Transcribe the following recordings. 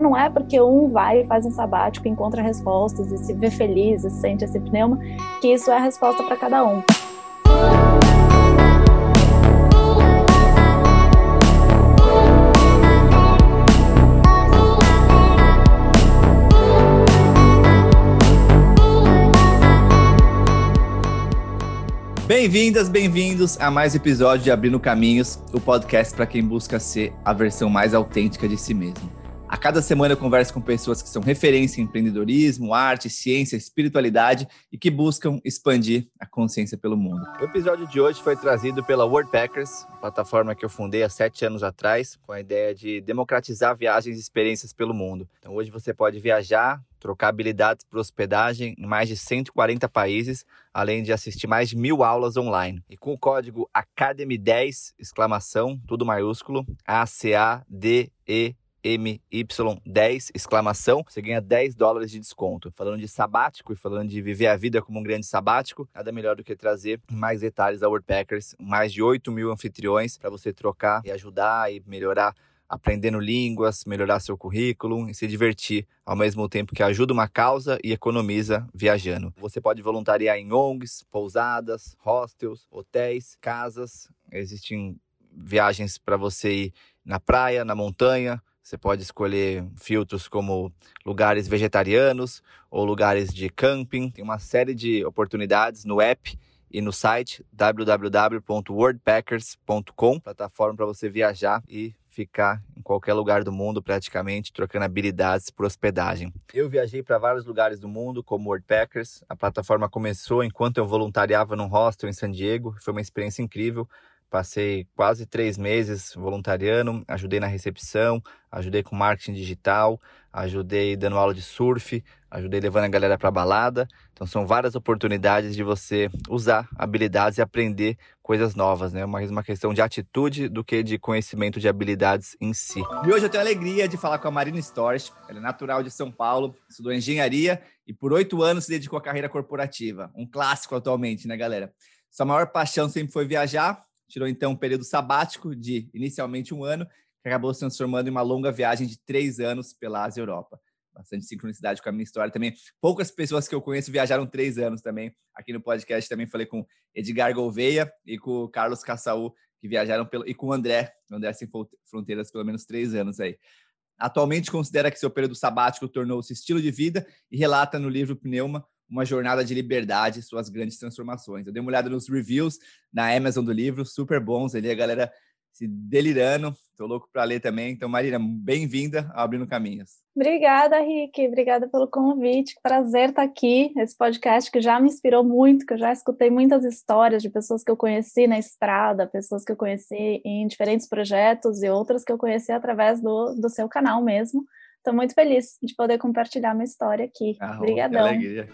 não é porque um vai e faz um sabático, encontra respostas e se vê feliz e sente esse pneuma, que isso é a resposta para cada um. Bem-vindas, bem-vindos a mais episódio de Abrindo Caminhos, o podcast para quem busca ser a versão mais autêntica de si mesmo. A cada semana eu converso com pessoas que são referência em empreendedorismo, arte, ciência, espiritualidade e que buscam expandir a consciência pelo mundo. O episódio de hoje foi trazido pela Worldpackers, plataforma que eu fundei há sete anos atrás, com a ideia de democratizar viagens e experiências pelo mundo. Então hoje você pode viajar, trocar habilidades por hospedagem em mais de 140 países, além de assistir mais de mil aulas online. E com o código ACADEMY10, exclamação, tudo maiúsculo, A-C-A-D-E MY10, exclamação, você ganha 10 dólares de desconto. Falando de sabático e falando de viver a vida como um grande sabático, nada melhor do que trazer mais detalhes da Wordpackers, mais de 8 mil anfitriões para você trocar e ajudar e melhorar aprendendo línguas, melhorar seu currículo e se divertir ao mesmo tempo que ajuda uma causa e economiza viajando. Você pode voluntariar em ONGs, pousadas, hostels, hotéis, casas. Existem viagens para você ir na praia, na montanha, você pode escolher filtros como lugares vegetarianos ou lugares de camping. Tem uma série de oportunidades no app e no site www.wordpackers.com, plataforma para você viajar e ficar em qualquer lugar do mundo praticamente, trocando habilidades por hospedagem. Eu viajei para vários lugares do mundo como Wordpackers. A plataforma começou enquanto eu voluntariava num hostel em San Diego. Foi uma experiência incrível. Passei quase três meses voluntariando, ajudei na recepção, ajudei com marketing digital, ajudei dando aula de surf, ajudei levando a galera para balada. Então são várias oportunidades de você usar habilidades e aprender coisas novas, né? Mais uma questão de atitude do que de conhecimento de habilidades em si. E hoje eu tenho a alegria de falar com a Marina Storch. Ela é natural de São Paulo, estudou engenharia e por oito anos se dedicou à carreira corporativa. Um clássico atualmente, né, galera? Sua maior paixão sempre foi viajar tirou então um período sabático de inicialmente um ano, que acabou se transformando em uma longa viagem de três anos pela Ásia e Europa. Bastante sincronicidade com a minha história também. Poucas pessoas que eu conheço viajaram três anos também. Aqui no podcast também falei com Edgar Gouveia e com o Carlos Cassaú, que viajaram pelo, e com o André, o André Sem Fronteiras, pelo menos três anos aí. Atualmente considera que seu período sabático tornou-se estilo de vida e relata no livro Pneuma uma jornada de liberdade e suas grandes transformações. Eu dei uma olhada nos reviews na Amazon do livro, super bons ali, a galera se delirando. Tô louco para ler também. Então, Marina, bem-vinda ao Abrindo Caminhos. Obrigada, Rick. Obrigada pelo convite. Prazer estar aqui. Esse podcast que já me inspirou muito, que eu já escutei muitas histórias de pessoas que eu conheci na estrada, pessoas que eu conheci em diferentes projetos e outras que eu conheci através do, do seu canal mesmo. Estou muito feliz de poder compartilhar minha história aqui. Ah, Obrigadão. Que alegria.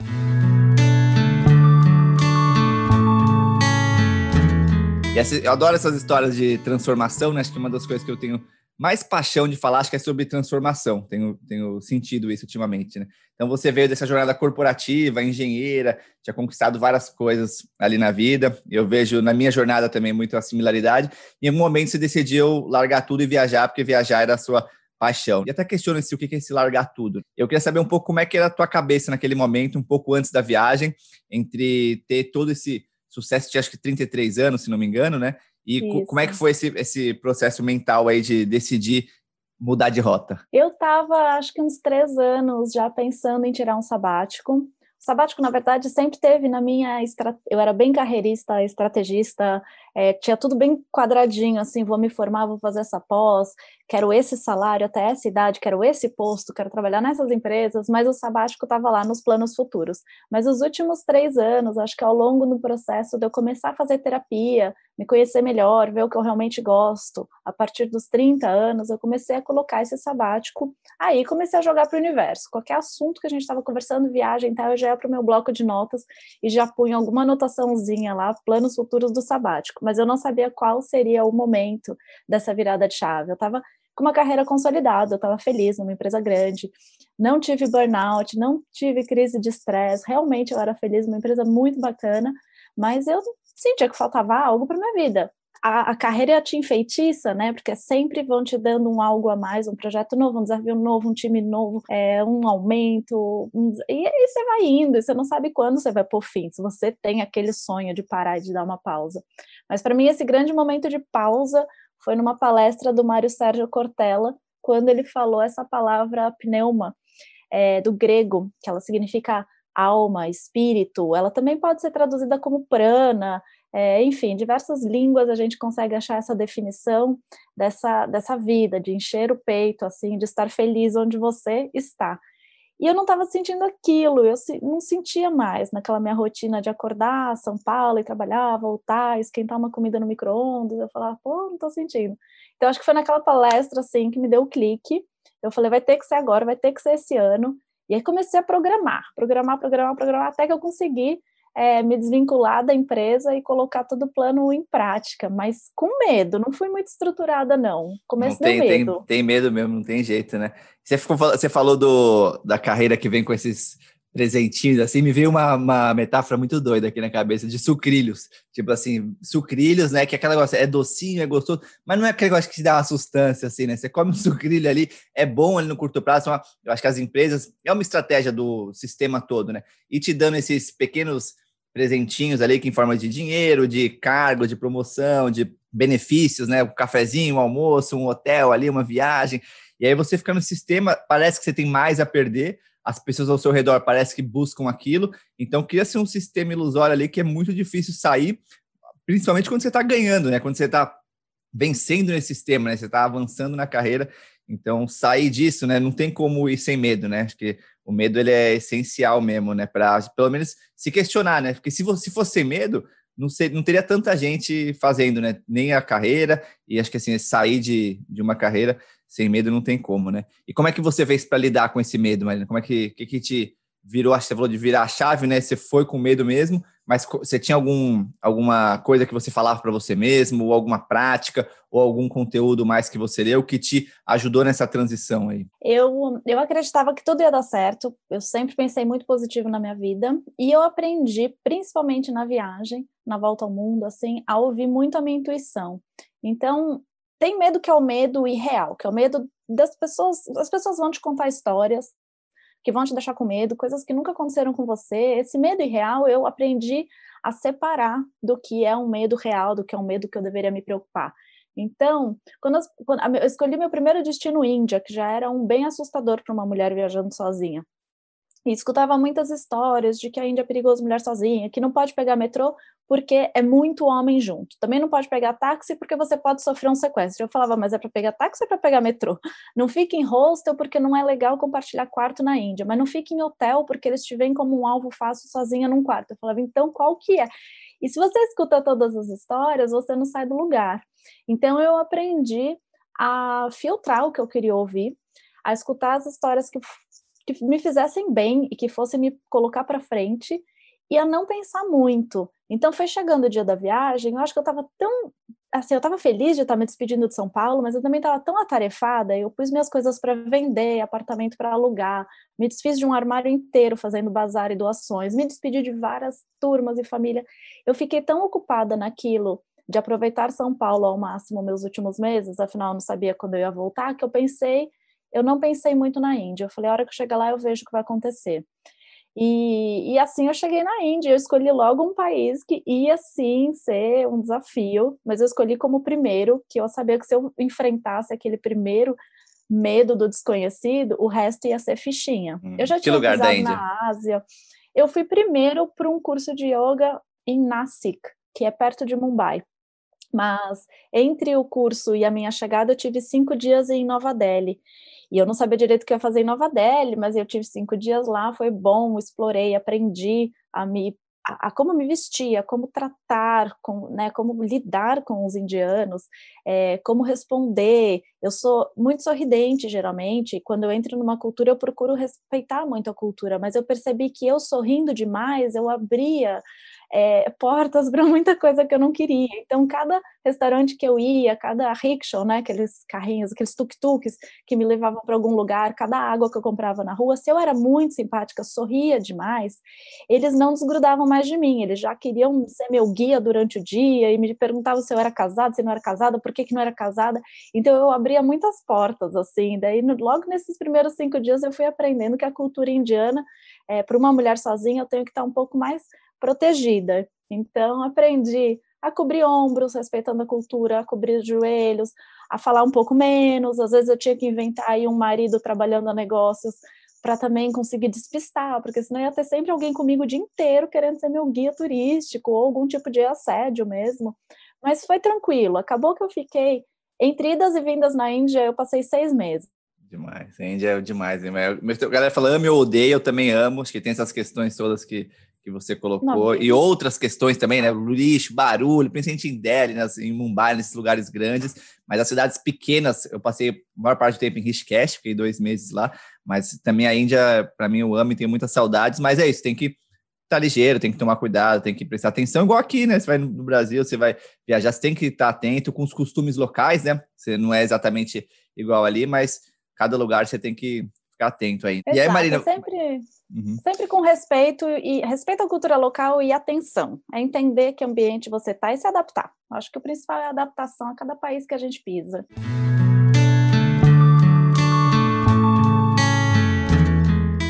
E essa, eu adoro essas histórias de transformação, né? Acho que uma das coisas que eu tenho mais paixão de falar, acho que é sobre transformação. Tenho, tenho sentido isso ultimamente, né? Então você veio dessa jornada corporativa, engenheira, tinha conquistado várias coisas ali na vida. Eu vejo na minha jornada também muito a similaridade. E em um momento você decidiu largar tudo e viajar, porque viajar era a sua paixão. E até questiona se o que é esse largar tudo. Eu queria saber um pouco como é que era a tua cabeça naquele momento, um pouco antes da viagem, entre ter todo esse sucesso de acho que 33 anos, se não me engano, né? E Isso. como é que foi esse, esse processo mental aí de decidir mudar de rota? Eu estava, acho que uns três anos já pensando em tirar um sabático. O sabático, na verdade, sempre teve na minha. Eu era bem carreirista, estrategista, é, tinha tudo bem quadradinho, assim, vou me formar, vou fazer essa pós, quero esse salário até essa idade, quero esse posto, quero trabalhar nessas empresas, mas o sabático estava lá nos planos futuros. Mas os últimos três anos, acho que ao longo do processo de eu começar a fazer terapia, me conhecer melhor, ver o que eu realmente gosto, a partir dos 30 anos, eu comecei a colocar esse sabático, aí comecei a jogar para o universo. Qualquer assunto que a gente estava conversando, viagem, tá, eu já ia para o meu bloco de notas e já punha alguma anotaçãozinha lá, planos futuros do sabático mas eu não sabia qual seria o momento dessa virada de chave. Eu estava com uma carreira consolidada, eu estava feliz numa empresa grande, não tive burnout, não tive crise de estresse, realmente eu era feliz, uma empresa muito bacana, mas eu sentia que faltava algo para minha vida. A, a, carreira te enfeitiça, né? Porque sempre vão te dando um algo a mais, um projeto novo, um desafio novo, um time novo, é, um aumento. Um, e aí você vai indo, e você não sabe quando você vai por fim, se você tem aquele sonho de parar e de dar uma pausa. Mas para mim, esse grande momento de pausa foi numa palestra do Mário Sérgio Cortella, quando ele falou essa palavra pneuma, é, do grego, que ela significa alma, espírito, ela também pode ser traduzida como prana, é, enfim, diversas línguas a gente consegue achar essa definição dessa, dessa vida, de encher o peito, assim, de estar feliz onde você está. E eu não estava sentindo aquilo, eu não sentia mais naquela minha rotina de acordar São Paulo e trabalhar, voltar, esquentar uma comida no micro-ondas. Eu falava, pô, não estou sentindo. Então, acho que foi naquela palestra, assim, que me deu o clique. Eu falei, vai ter que ser agora, vai ter que ser esse ano. E aí comecei a programar, programar, programar, programar, até que eu consegui é, me desvincular da empresa e colocar todo o plano em prática, mas com medo, não fui muito estruturada, não. Começo não tem, medo. Tem, tem medo mesmo, não tem jeito, né? Você, ficou, você falou do, da carreira que vem com esses presentinhos, assim, me veio uma, uma metáfora muito doida aqui na cabeça, de sucrilhos. Tipo assim, sucrilhos, né? Que é aquele negócio, é docinho, é gostoso, mas não é aquele negócio que te dá uma sustância, assim, né? Você come um sucrilho ali, é bom ali no curto prazo. Uma, eu acho que as empresas, é uma estratégia do sistema todo, né? E te dando esses pequenos presentinhos ali que em forma de dinheiro, de cargo, de promoção, de benefícios, né? Um cafezinho, um almoço, um hotel ali, uma viagem. E aí você fica no sistema, parece que você tem mais a perder, as pessoas ao seu redor parece que buscam aquilo, então cria-se um sistema ilusório ali que é muito difícil sair, principalmente quando você está ganhando, né? Quando você está vencendo nesse sistema, né? Você está avançando na carreira, então sair disso, né? Não tem como ir sem medo, né? Acho que o medo ele é essencial mesmo, né? Para pelo menos se questionar, né? Porque se você fosse sem medo, não, ser, não teria tanta gente fazendo, né? Nem a carreira, e acho que assim, sair de, de uma carreira sem medo não tem como, né? E como é que você fez para lidar com esse medo, Marina? Como é que, que, que te virou, você falou de virar a chave, né? Você foi com medo mesmo, mas você tinha algum, alguma coisa que você falava para você mesmo, ou alguma prática, ou algum conteúdo mais que você leu que te ajudou nessa transição aí? Eu, eu acreditava que tudo ia dar certo, eu sempre pensei muito positivo na minha vida, e eu aprendi, principalmente na viagem, na volta ao mundo, assim, a ouvir muito a minha intuição. Então, tem medo que é o medo irreal, que é o medo das pessoas, as pessoas vão te contar histórias, que vão te deixar com medo, coisas que nunca aconteceram com você. Esse medo irreal eu aprendi a separar do que é um medo real, do que é um medo que eu deveria me preocupar. Então, quando, quando eu escolhi meu primeiro destino Índia, que já era um bem assustador para uma mulher viajando sozinha, e escutava muitas histórias de que a Índia é perigoso mulher sozinha, que não pode pegar metrô porque é muito homem junto. Também não pode pegar táxi porque você pode sofrer um sequestro. Eu falava, mas é para pegar táxi ou é para pegar metrô? Não fique em hostel porque não é legal compartilhar quarto na Índia, mas não fique em hotel porque eles te veem como um alvo fácil sozinha num quarto. Eu falava, então qual que é? E se você escuta todas as histórias, você não sai do lugar. Então eu aprendi a filtrar o que eu queria ouvir, a escutar as histórias que que me fizessem bem e que fossem me colocar para frente e a não pensar muito. Então foi chegando o dia da viagem, eu acho que eu estava tão assim, eu estava feliz de estar me despedindo de São Paulo, mas eu também estava tão atarefada, eu pus minhas coisas para vender, apartamento para alugar, me desfiz de um armário inteiro fazendo bazar e doações, me despedi de várias turmas e família. Eu fiquei tão ocupada naquilo de aproveitar São Paulo ao máximo meus últimos meses, afinal eu não sabia quando eu ia voltar, que eu pensei eu não pensei muito na Índia. Eu falei, a hora que eu chegar lá, eu vejo o que vai acontecer. E, e assim eu cheguei na Índia. Eu escolhi logo um país que ia sim ser um desafio, mas eu escolhi como primeiro, que eu sabia que se eu enfrentasse aquele primeiro medo do desconhecido, o resto ia ser fichinha. Hum, eu já tinha lugar da Índia? na Ásia. Eu fui primeiro para um curso de yoga em Nasik, que é perto de Mumbai. Mas entre o curso e a minha chegada, eu tive cinco dias em Nova Delhi. E eu não sabia direito o que ia fazer em Nova Delhi, mas eu tive cinco dias lá, foi bom, explorei, aprendi a me a, a, como me vestir, a como tratar, com, né, como lidar com os indianos, é, como responder. Eu sou muito sorridente, geralmente, quando eu entro numa cultura, eu procuro respeitar muito a cultura, mas eu percebi que eu sorrindo demais, eu abria é, portas para muita coisa que eu não queria. Então, cada restaurante que eu ia, cada rickshaw, né, aqueles carrinhos, aqueles tuk-tuks que me levavam para algum lugar, cada água que eu comprava na rua, se eu era muito simpática, sorria demais, eles não desgrudavam mais de mim, eles já queriam ser meu guia durante o dia e me perguntavam se eu era casada, se não era casada, por que, que não era casada. Então, eu abria muitas portas, assim. Daí, logo nesses primeiros cinco dias, eu fui aprendendo que a cultura indiana, é, para uma mulher sozinha, eu tenho que estar um pouco mais protegida. Então, aprendi a cobrir ombros, respeitando a cultura, a cobrir os joelhos, a falar um pouco menos. Às vezes eu tinha que inventar aí um marido trabalhando a negócios para também conseguir despistar, porque senão ia ter sempre alguém comigo o dia inteiro querendo ser meu guia turístico ou algum tipo de assédio mesmo. Mas foi tranquilo. Acabou que eu fiquei entre idas e vindas na Índia, eu passei seis meses. Demais, a Índia é demais. A galera fala ame ou odeia, eu também amo. Acho que tem essas questões todas que que você colocou, Não, e outras questões também, né? Lixo, barulho, principalmente em Delhi, né? em Mumbai, nesses lugares grandes, mas as cidades pequenas, eu passei a maior parte do tempo em Rishikesh, fiquei dois meses lá, mas também a Índia, para mim, eu amo e tenho muitas saudades, mas é isso, tem que estar tá ligeiro, tem que tomar cuidado, tem que prestar atenção, igual aqui, né? Você vai no Brasil, você vai viajar, você tem que estar atento com os costumes locais, né? Você não é exatamente igual ali, mas cada lugar você tem que ficar atento aí. Exato, e aí, Marina. Sempre, uhum. sempre com respeito e respeito à cultura local e atenção. É entender que ambiente você está e se adaptar. Acho que o principal é a adaptação a cada país que a gente pisa.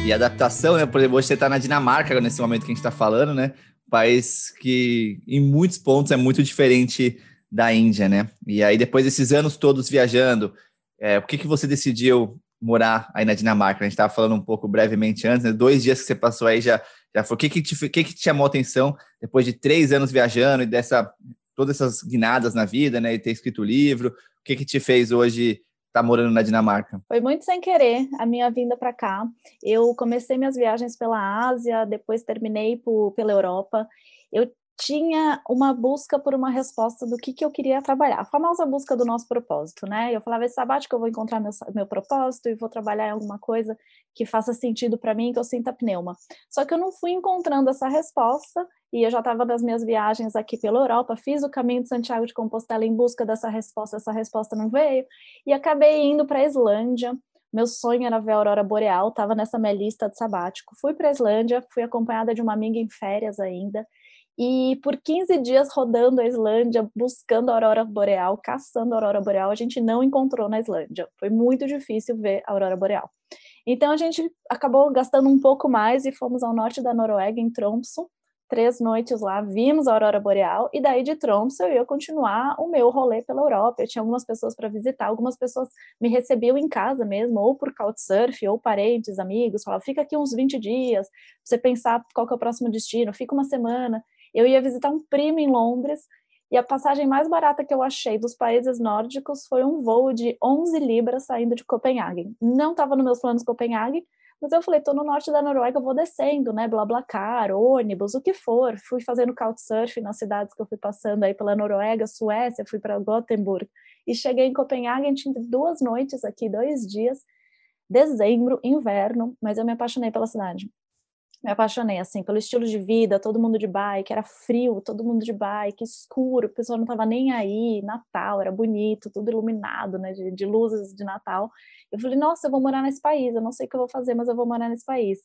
E adaptação, né? Por exemplo, hoje você está na Dinamarca nesse momento que a gente está falando, né? País que em muitos pontos é muito diferente da Índia, né? E aí, depois desses anos todos viajando, é, o que, que você decidiu morar aí na Dinamarca. A gente estava falando um pouco brevemente antes, né? dois dias que você passou aí já, já foi. O que, que, te, que, que te chamou a atenção depois de três anos viajando e dessa todas essas guinadas na vida, né? E ter escrito o livro. O que, que te fez hoje estar tá morando na Dinamarca? Foi muito sem querer a minha vinda para cá. Eu comecei minhas viagens pela Ásia, depois terminei por, pela Europa. Eu tinha uma busca por uma resposta do que, que eu queria trabalhar, a famosa busca do nosso propósito, né? Eu falava, esse sabático eu vou encontrar meu, meu propósito e vou trabalhar em alguma coisa que faça sentido para mim, que eu sinta pneuma. Só que eu não fui encontrando essa resposta e eu já estava nas minhas viagens aqui pela Europa, fiz o caminho de Santiago de Compostela em busca dessa resposta, essa resposta não veio, e acabei indo para a Islândia, meu sonho era ver a aurora boreal, estava nessa minha lista de sabático. Fui para a Islândia, fui acompanhada de uma amiga em férias ainda, e por 15 dias rodando a Islândia, buscando a aurora boreal, caçando a aurora boreal, a gente não encontrou na Islândia. Foi muito difícil ver a aurora boreal. Então a gente acabou gastando um pouco mais e fomos ao norte da Noruega, em Tromsø. Três noites lá, vimos a aurora boreal e daí de Tromsø eu ia continuar o meu rolê pela Europa. Eu tinha algumas pessoas para visitar, algumas pessoas me recebiam em casa mesmo, ou por couchsurf, ou parentes, amigos, falavam, fica aqui uns 20 dias, pra você pensar qual que é o próximo destino, fica uma semana. Eu ia visitar um primo em Londres e a passagem mais barata que eu achei dos países nórdicos foi um voo de 11 libras saindo de Copenhague. Não estava nos meus planos Copenhague, mas eu falei, tô no norte da Noruega, vou descendo, né, BlaBlaCar, ônibus, o que for. Fui fazendo couchsurf nas cidades que eu fui passando aí pela Noruega, Suécia, fui para Gothenburg e cheguei em Copenhague, tinha duas noites aqui, dois dias, dezembro, inverno, mas eu me apaixonei pela cidade me apaixonei, assim, pelo estilo de vida, todo mundo de bike, era frio, todo mundo de bike, escuro, o pessoal não tava nem aí, Natal, era bonito, tudo iluminado, né, de, de, luzes de Natal. Eu falei, nossa, eu vou morar nesse país, eu não sei o que eu vou fazer, mas eu vou morar nesse país.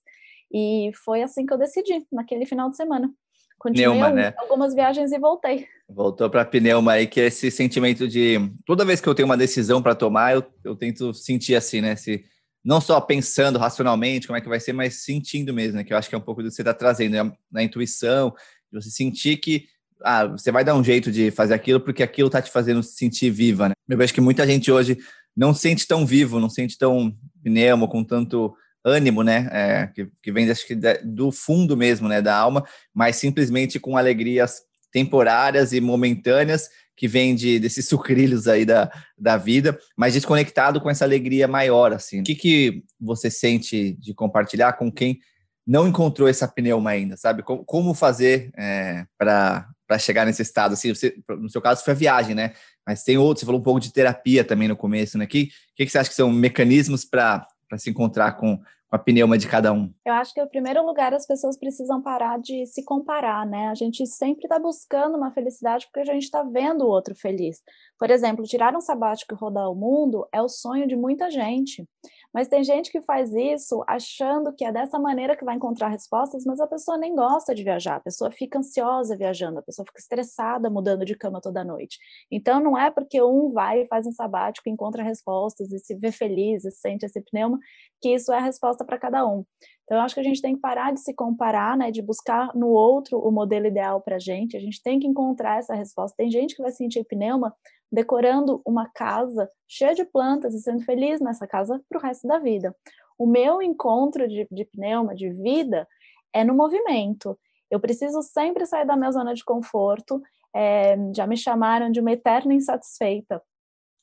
E foi assim que eu decidi, naquele final de semana. Continuei Pneuma, né? algumas viagens e voltei. Voltou para pneuma aí, que é esse sentimento de toda vez que eu tenho uma decisão para tomar, eu, eu tento sentir assim, né? Se não só pensando racionalmente como é que vai ser, mas sentindo mesmo, né? Que eu acho que é um pouco do que você está trazendo, né? na intuição, você sentir que ah, você vai dar um jeito de fazer aquilo porque aquilo está te fazendo se sentir viva, né? Eu vejo que muita gente hoje não sente tão vivo, não sente tão pneumo, com tanto ânimo, né? É, que, que vem acho que do fundo mesmo, né? Da alma, mas simplesmente com alegrias temporárias e momentâneas que vem de, desses sucrilhos aí da, da vida, mas desconectado com essa alegria maior, assim. O que, que você sente de compartilhar com quem não encontrou essa pneuma ainda, sabe? Como, como fazer é, para chegar nesse estado? Assim, você, no seu caso foi a viagem, né? Mas tem outros, você falou um pouco de terapia também no começo, né? O que, que, que você acha que são mecanismos para se encontrar com, com a pneuma de cada um? Eu acho que, em primeiro lugar, as pessoas precisam parar de se comparar, né? A gente sempre está buscando uma felicidade porque a gente está vendo o outro feliz. Por exemplo, tirar um sabático e rodar o mundo é o sonho de muita gente. Mas tem gente que faz isso achando que é dessa maneira que vai encontrar respostas, mas a pessoa nem gosta de viajar, a pessoa fica ansiosa viajando, a pessoa fica estressada mudando de cama toda noite. Então não é porque um vai e faz um sabático, encontra respostas e se vê feliz e sente esse pneuma, que isso é a resposta para cada um. Então eu acho que a gente tem que parar de se comparar, né, de buscar no outro o modelo ideal para a gente, a gente tem que encontrar essa resposta. Tem gente que vai sentir pneuma decorando uma casa cheia de plantas e sendo feliz nessa casa para o resto da vida. O meu encontro de, de pneuma, de vida, é no movimento. Eu preciso sempre sair da minha zona de conforto. É, já me chamaram de uma eterna insatisfeita,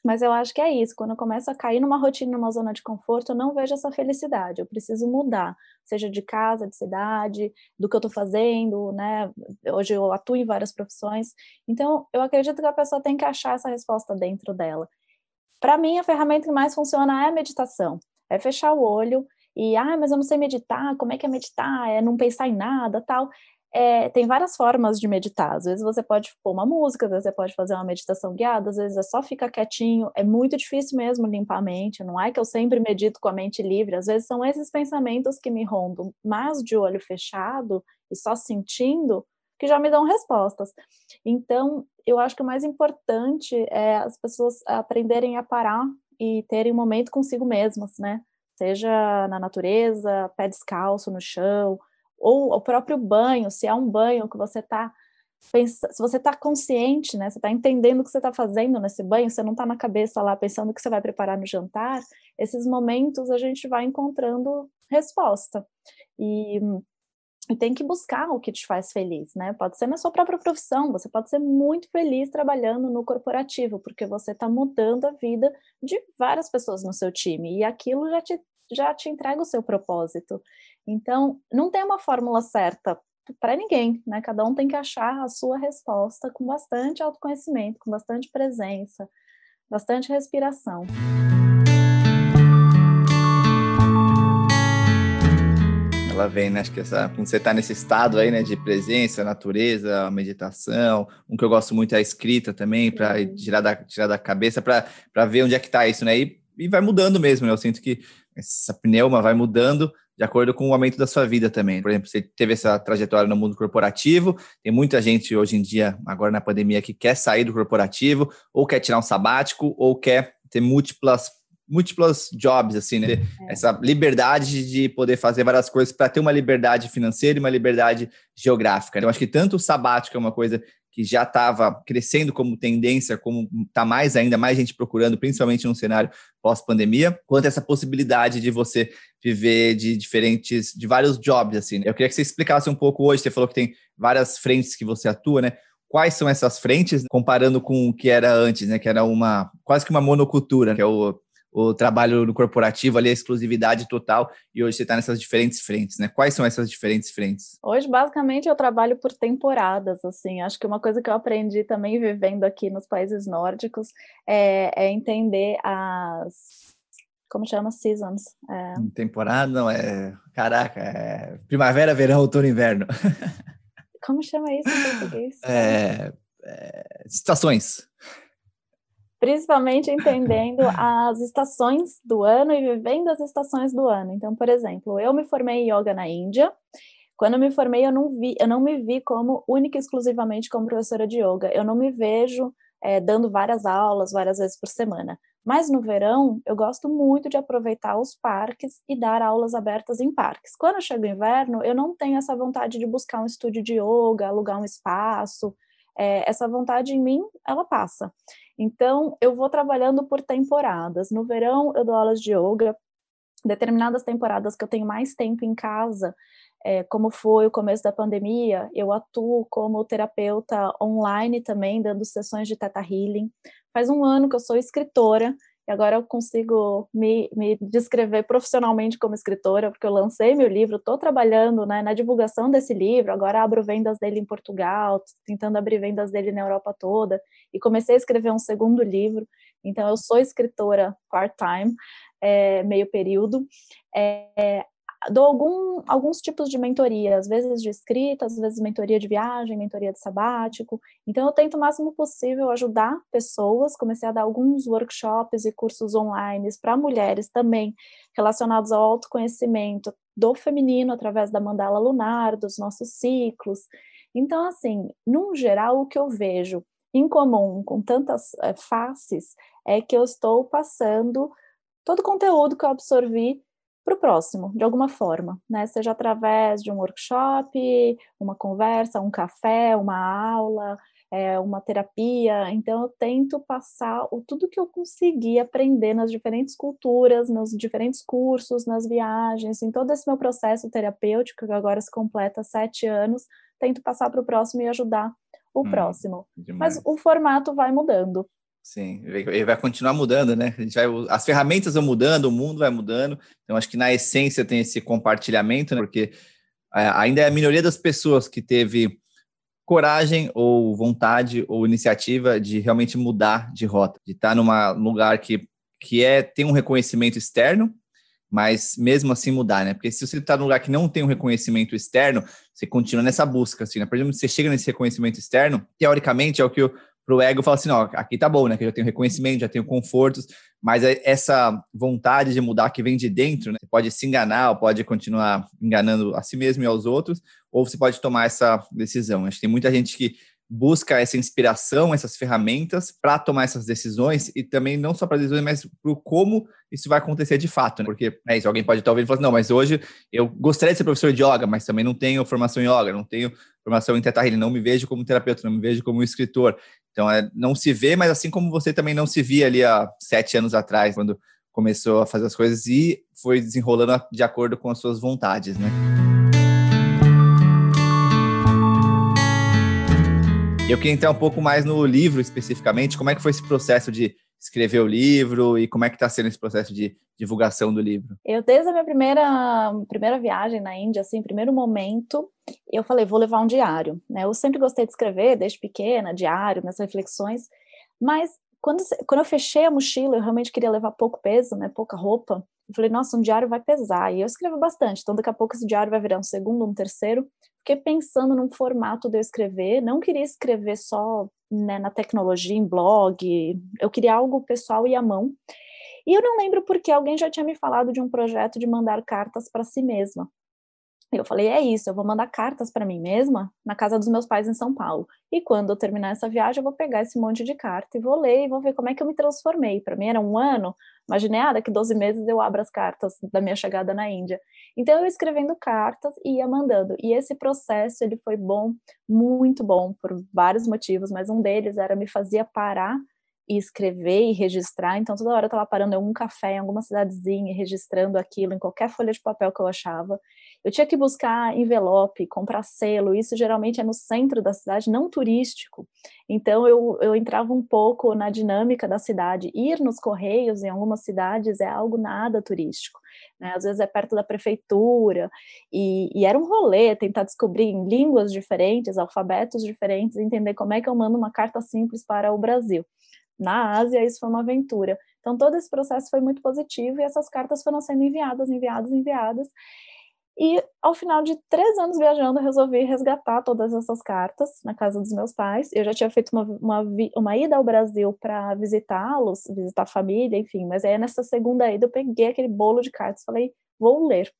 mas eu acho que é isso. Quando eu começo a cair numa rotina, numa zona de conforto, eu não vejo essa felicidade. Eu preciso mudar, seja de casa, de cidade, do que eu estou fazendo, né? Hoje eu atuo em várias profissões. Então, eu acredito que a pessoa tem que achar essa resposta dentro dela. Para mim, a ferramenta que mais funciona é a meditação. É fechar o olho e, ah, mas eu não sei meditar, como é que é meditar? É não pensar em nada, tal é, tem várias formas de meditar. Às vezes você pode pôr uma música, às vezes você pode fazer uma meditação guiada, às vezes é só ficar quietinho. É muito difícil mesmo limpar a mente. Não é que eu sempre medito com a mente livre. Às vezes são esses pensamentos que me rondam, mas de olho fechado e só sentindo, que já me dão respostas. Então, eu acho que o mais importante é as pessoas aprenderem a parar e terem um momento consigo mesmas, né? Seja na natureza, pé descalço no chão, ou o próprio banho, se é um banho que você está se você está consciente, né, você está entendendo o que você está fazendo nesse banho, você não está na cabeça lá pensando o que você vai preparar no jantar, esses momentos a gente vai encontrando resposta. E, e tem que buscar o que te faz feliz, né? Pode ser na sua própria profissão, você pode ser muito feliz trabalhando no corporativo, porque você está mudando a vida de várias pessoas no seu time, e aquilo já te já te entrega o seu propósito. Então, não tem uma fórmula certa para ninguém, né? Cada um tem que achar a sua resposta com bastante autoconhecimento, com bastante presença, bastante respiração. Ela vem, né? Acho que essa, quando você está nesse estado aí, né, de presença, natureza, meditação, um que eu gosto muito é a escrita também, para tirar da, tirar da cabeça, para ver onde é que está isso, né? E, e vai mudando mesmo, né? Eu sinto que essa pneuma vai mudando de acordo com o aumento da sua vida também. Por exemplo, você teve essa trajetória no mundo corporativo, tem muita gente hoje em dia, agora na pandemia, que quer sair do corporativo, ou quer tirar um sabático, ou quer ter múltiplas múltiplas jobs, assim, né? É. Essa liberdade de poder fazer várias coisas para ter uma liberdade financeira e uma liberdade geográfica. Eu acho que tanto o sabático é uma coisa que já estava crescendo como tendência, como está mais ainda, mais gente procurando, principalmente no cenário pós-pandemia, quanto essa possibilidade de você viver de diferentes, de vários jobs, assim. Né? Eu queria que você explicasse um pouco hoje, você falou que tem várias frentes que você atua, né? Quais são essas frentes, comparando com o que era antes, né? Que era uma, quase que uma monocultura, que é o o trabalho no corporativo ali, a exclusividade total, e hoje você está nessas diferentes frentes, né? Quais são essas diferentes frentes? Hoje, basicamente, eu trabalho por temporadas, assim, acho que uma coisa que eu aprendi também vivendo aqui nos países nórdicos é, é entender as como chama seasons. É... Temporada não é, caraca, é primavera, verão, outono, inverno. Como chama isso em português? É, é, estações principalmente entendendo as estações do ano e vivendo as estações do ano. Então, por exemplo, eu me formei em yoga na Índia. Quando eu me formei, eu não vi, eu não me vi como única e exclusivamente como professora de yoga. Eu não me vejo é, dando várias aulas várias vezes por semana. Mas no verão, eu gosto muito de aproveitar os parques e dar aulas abertas em parques. Quando chega o inverno, eu não tenho essa vontade de buscar um estúdio de yoga, alugar um espaço. É, essa vontade em mim, ela passa. Então, eu vou trabalhando por temporadas. No verão, eu dou aulas de yoga. Determinadas temporadas que eu tenho mais tempo em casa, é, como foi o começo da pandemia, eu atuo como terapeuta online também, dando sessões de Teta Healing. Faz um ano que eu sou escritora, e agora eu consigo me, me descrever profissionalmente como escritora, porque eu lancei meu livro, estou trabalhando né, na divulgação desse livro, agora abro vendas dele em Portugal, tentando abrir vendas dele na Europa toda, e comecei a escrever um segundo livro, então eu sou escritora part-time, é, meio período. É, dou algum, alguns tipos de mentoria, às vezes de escrita, às vezes mentoria de viagem, mentoria de sabático. Então, eu tento o máximo possível ajudar pessoas. Comecei a dar alguns workshops e cursos online para mulheres também, relacionados ao autoconhecimento do feminino, através da mandala lunar, dos nossos ciclos. Então, assim, num geral, o que eu vejo em comum com tantas é, faces é que eu estou passando todo o conteúdo que eu absorvi para o próximo, de alguma forma, né? Seja através de um workshop, uma conversa, um café, uma aula, é, uma terapia. Então, eu tento passar o, tudo que eu consegui aprender nas diferentes culturas, nos diferentes cursos, nas viagens, em todo esse meu processo terapêutico, que agora se completa sete anos, tento passar para o próximo e ajudar o hum, próximo. Demais. Mas o formato vai mudando. Sim, ele vai continuar mudando, né? A gente vai, as ferramentas vão mudando, o mundo vai mudando. Então, acho que na essência tem esse compartilhamento, né? Porque é, ainda é a minoria das pessoas que teve coragem ou vontade ou iniciativa de realmente mudar de rota, de estar num lugar que, que é tem um reconhecimento externo, mas mesmo assim mudar, né? Porque se você está num lugar que não tem um reconhecimento externo, você continua nessa busca, assim, né? Por exemplo, você chega nesse reconhecimento externo, teoricamente é o que o para o ego falar assim, ó, aqui tá bom, né? Que eu já tenho reconhecimento, já tenho confortos, mas é essa vontade de mudar que vem de dentro, né? Você pode se enganar, ou pode continuar enganando a si mesmo e aos outros, ou você pode tomar essa decisão. Acho que tem muita gente que busca essa inspiração, essas ferramentas para tomar essas decisões e também não só para decisões, mas para como isso vai acontecer de fato, né? Porque é isso, alguém pode estar ouvindo e falar assim, não, mas hoje eu gostaria de ser professor de yoga, mas também não tenho formação em yoga, não tenho formação em Teta Healing, não me vejo como terapeuta, não me vejo como escritor. Então, é, não se vê, mas assim como você também não se via ali há sete anos atrás, quando começou a fazer as coisas e foi desenrolando de acordo com as suas vontades, né? Eu queria entrar um pouco mais no livro especificamente. Como é que foi esse processo de escrever o livro e como é que está sendo esse processo de divulgação do livro? Eu, desde a minha primeira, primeira viagem na Índia, assim, primeiro momento, eu falei, vou levar um diário. Né? Eu sempre gostei de escrever, desde pequena, diário, minhas reflexões, mas quando, quando eu fechei a mochila, eu realmente queria levar pouco peso, né, pouca roupa, eu falei, nossa, um diário vai pesar, e eu escrevo bastante, então daqui a pouco esse diário vai virar um segundo, um terceiro, fiquei pensando num formato de eu escrever, não queria escrever só né, na tecnologia, em blog, eu queria algo pessoal e à mão. E eu não lembro porque alguém já tinha me falado de um projeto de mandar cartas para si mesma. Eu falei, é isso, eu vou mandar cartas para mim mesma na casa dos meus pais em São Paulo. E quando eu terminar essa viagem, eu vou pegar esse monte de carta e vou ler e vou ver como é que eu me transformei. Para mim era um ano, imaginei, ah, daqui 12 meses eu abro as cartas da minha chegada na Índia. Então eu escrevendo cartas e ia mandando. E esse processo, ele foi bom, muito bom, por vários motivos, mas um deles era me fazia parar e escrever e registrar. Então, toda hora eu estava parando em algum café, em alguma cidadezinha, registrando aquilo em qualquer folha de papel que eu achava. Eu tinha que buscar envelope, comprar selo, isso geralmente é no centro da cidade, não turístico. Então, eu, eu entrava um pouco na dinâmica da cidade. Ir nos correios em algumas cidades é algo nada turístico. Né? Às vezes é perto da prefeitura, e, e era um rolê tentar descobrir em línguas diferentes, alfabetos diferentes, entender como é que eu mando uma carta simples para o Brasil na Ásia, isso foi uma aventura. Então, todo esse processo foi muito positivo e essas cartas foram sendo enviadas, enviadas, enviadas. E ao final de três anos viajando, resolvi resgatar todas essas cartas na casa dos meus pais. Eu já tinha feito uma, uma, uma ida ao Brasil para visitá-los, visitar a família, enfim. Mas aí nessa segunda ida eu peguei aquele bolo de cartas e falei, vou ler.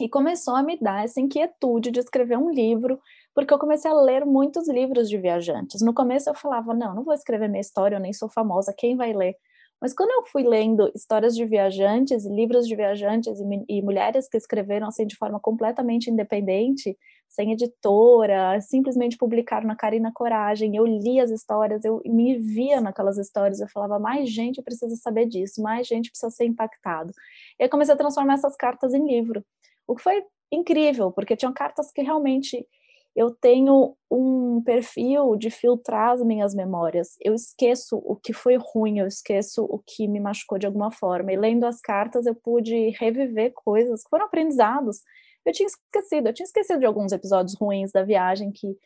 E começou a me dar essa inquietude de escrever um livro, porque eu comecei a ler muitos livros de viajantes. No começo eu falava, não, não vou escrever minha história, eu nem sou famosa, quem vai ler? Mas quando eu fui lendo histórias de viajantes, livros de viajantes e, e, mulheres que escreveram assim de forma completamente independente, sem editora, simplesmente publicaram na cara e na coragem, eu li as histórias, eu me via naquelas histórias, eu falava, mais gente precisa saber disso, mais gente precisa ser impactado. E eu comecei a transformar essas cartas em livro, o que foi incrível, porque tinham cartas que realmente eu tenho um perfil de filtrar as minhas memórias. Eu esqueço o que foi ruim, eu esqueço o que me machucou de alguma forma. E lendo as cartas, eu pude reviver coisas que foram aprendizados. Eu tinha esquecido, eu tinha esquecido de alguns episódios ruins da viagem que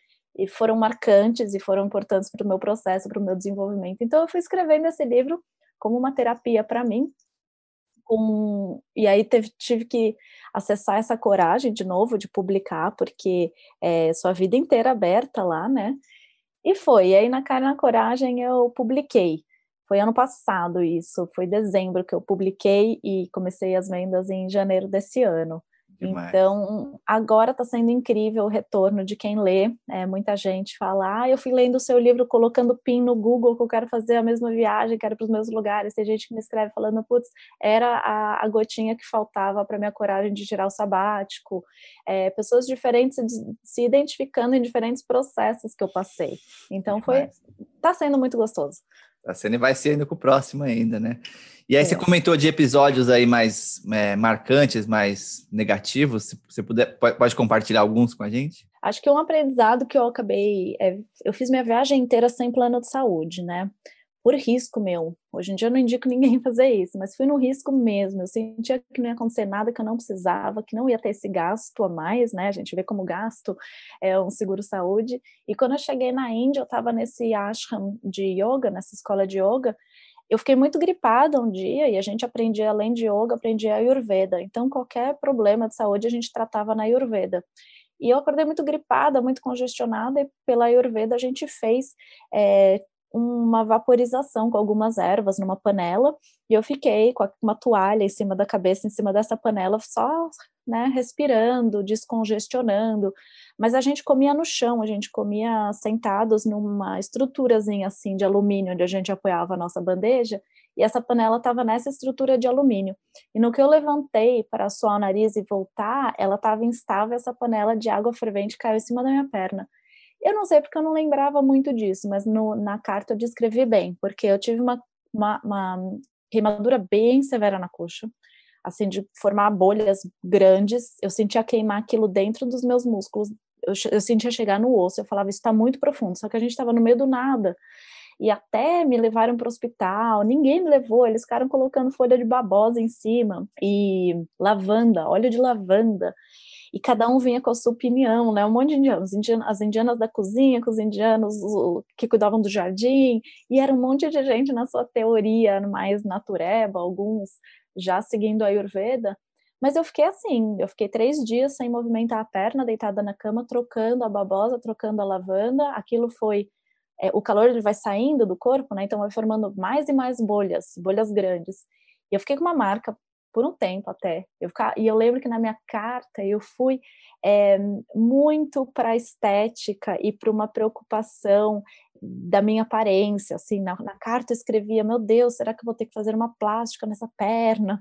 foram marcantes e foram importantes para o meu processo, para o meu desenvolvimento. Então, eu fui escrevendo esse livro como uma terapia para mim, com e aí teve, tive que acessar essa coragem de novo de publicar, porque é sua vida inteira aberta lá, né? E foi. E aí, na cara na coragem, eu publiquei. Foi ano passado isso, foi dezembro que eu publiquei e comecei as vendas em janeiro desse ano. Demais. Então, agora está sendo incrível o retorno de quem lê. É, muita gente fala: Ah, eu fui lendo o seu livro, colocando PIN no Google, que eu quero fazer a mesma viagem, quero para os meus lugares. Tem gente que me escreve falando: Putz, era a, a gotinha que faltava para minha coragem de tirar o sabático. É, pessoas diferentes se, se, identificando em diferentes processos que eu passei. Então, foi. Está sendo muito gostoso. Sendo e vai ser ainda com o próximo ainda, né? E aí é. você comentou de episódios aí mais é, marcantes, mais negativos. Se você puder, pode compartilhar alguns com a gente? Acho que um aprendizado que eu acabei, é, eu fiz minha viagem inteira sem plano de saúde, né? Por risco meu. Hoje em dia eu não indico ninguém fazer isso, mas fui no risco mesmo. Eu sentia que não ia acontecer nada que eu não precisava, que não ia ter esse gasto a mais, né? A gente vê como gasto é um seguro saúde. E quando eu cheguei na Índia, eu estava nesse ashram de yoga, nessa escola de yoga, eu fiquei muito gripada um dia e a gente aprendia, além de yoga, aprendia Ayurveda. Então, qualquer problema de saúde a gente tratava na Ayurveda. E eu acordei muito gripada, muito congestionada, e pela Ayurveda a gente fez é, uma vaporização com algumas ervas numa panela, e eu fiquei com uma toalha em cima da cabeça, em cima dessa panela, só né, respirando, descongestionando, mas a gente comia no chão, a gente comia sentados numa estruturazinha assim de alumínio, onde a gente apoiava a nossa bandeja, e essa panela estava nessa estrutura de alumínio. E no que eu levantei para suar o nariz e voltar, ela estava instável, essa panela de água fervente caiu em cima da minha perna. Eu não sei porque eu não lembrava muito disso, mas no, na carta eu descrevi bem, porque eu tive uma, uma, uma queimadura bem severa na coxa, assim, de formar bolhas grandes. Eu sentia queimar aquilo dentro dos meus músculos. Eu, eu sentia chegar no osso. Eu falava, isso está muito profundo. Só que a gente estava no meio do nada. E até me levaram para o hospital. Ninguém me levou. Eles ficaram colocando folha de babosa em cima e lavanda, óleo de lavanda. E cada um vinha com a sua opinião, né? Um monte de indianos, as indianas da cozinha, com os indianos que cuidavam do jardim, e era um monte de gente na sua teoria mais natureba, alguns já seguindo a Ayurveda, mas eu fiquei assim, eu fiquei três dias sem movimentar a perna, deitada na cama, trocando a babosa, trocando a lavanda. Aquilo foi. É, o calor ele vai saindo do corpo, né? Então vai formando mais e mais bolhas, bolhas grandes. E eu fiquei com uma marca por um tempo até. Eu ficar, e eu lembro que na minha carta eu fui é, muito para a estética e para uma preocupação da minha aparência, assim, na, na, carta eu escrevia, meu Deus, será que eu vou ter que fazer uma plástica nessa perna?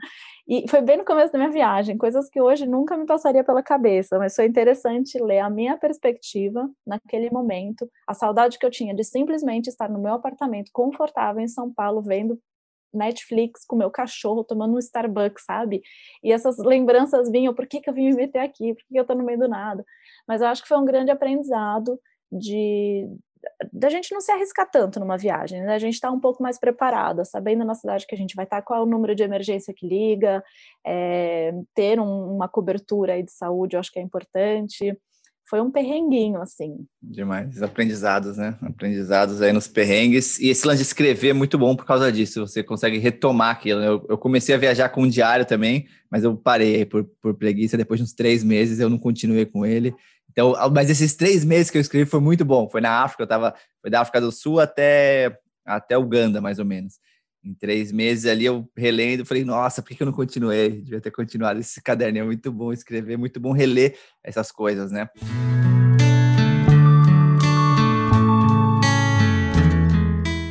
E foi bem no começo da minha viagem, coisas que hoje nunca me passaria pela cabeça, mas foi interessante ler a minha perspectiva naquele momento, a saudade que eu tinha de simplesmente estar no meu apartamento confortável em São Paulo, vendo Netflix com meu cachorro tomando um Starbucks, sabe? E essas lembranças vinham, por que, que eu vim me meter aqui? Por que, que eu tô no meio do nada? Mas eu acho que foi um grande aprendizado de da gente não se arriscar tanto numa viagem, né? A gente estar tá um pouco mais preparada, sabendo na cidade que a gente vai estar, tá, qual é o número de emergência que liga, é, ter um, uma cobertura aí de saúde, eu acho que é importante foi um perrenguinho, assim. Demais. Aprendizados, né? Aprendizados aí nos perrengues. E esse lance de escrever é muito bom por causa disso. Você consegue retomar aquilo. Eu, eu comecei a viajar com um diário também, mas eu parei por, por preguiça. Depois de uns três meses, eu não continuei com ele. Então, mas esses três meses que eu escrevi foi muito bom. Foi na África, eu tava, foi da África do Sul até, até Uganda, mais ou menos em três meses ali eu relendo, falei, nossa, por que eu não continuei? Devia ter continuado esse caderninho, é muito bom escrever, muito bom reler essas coisas, né?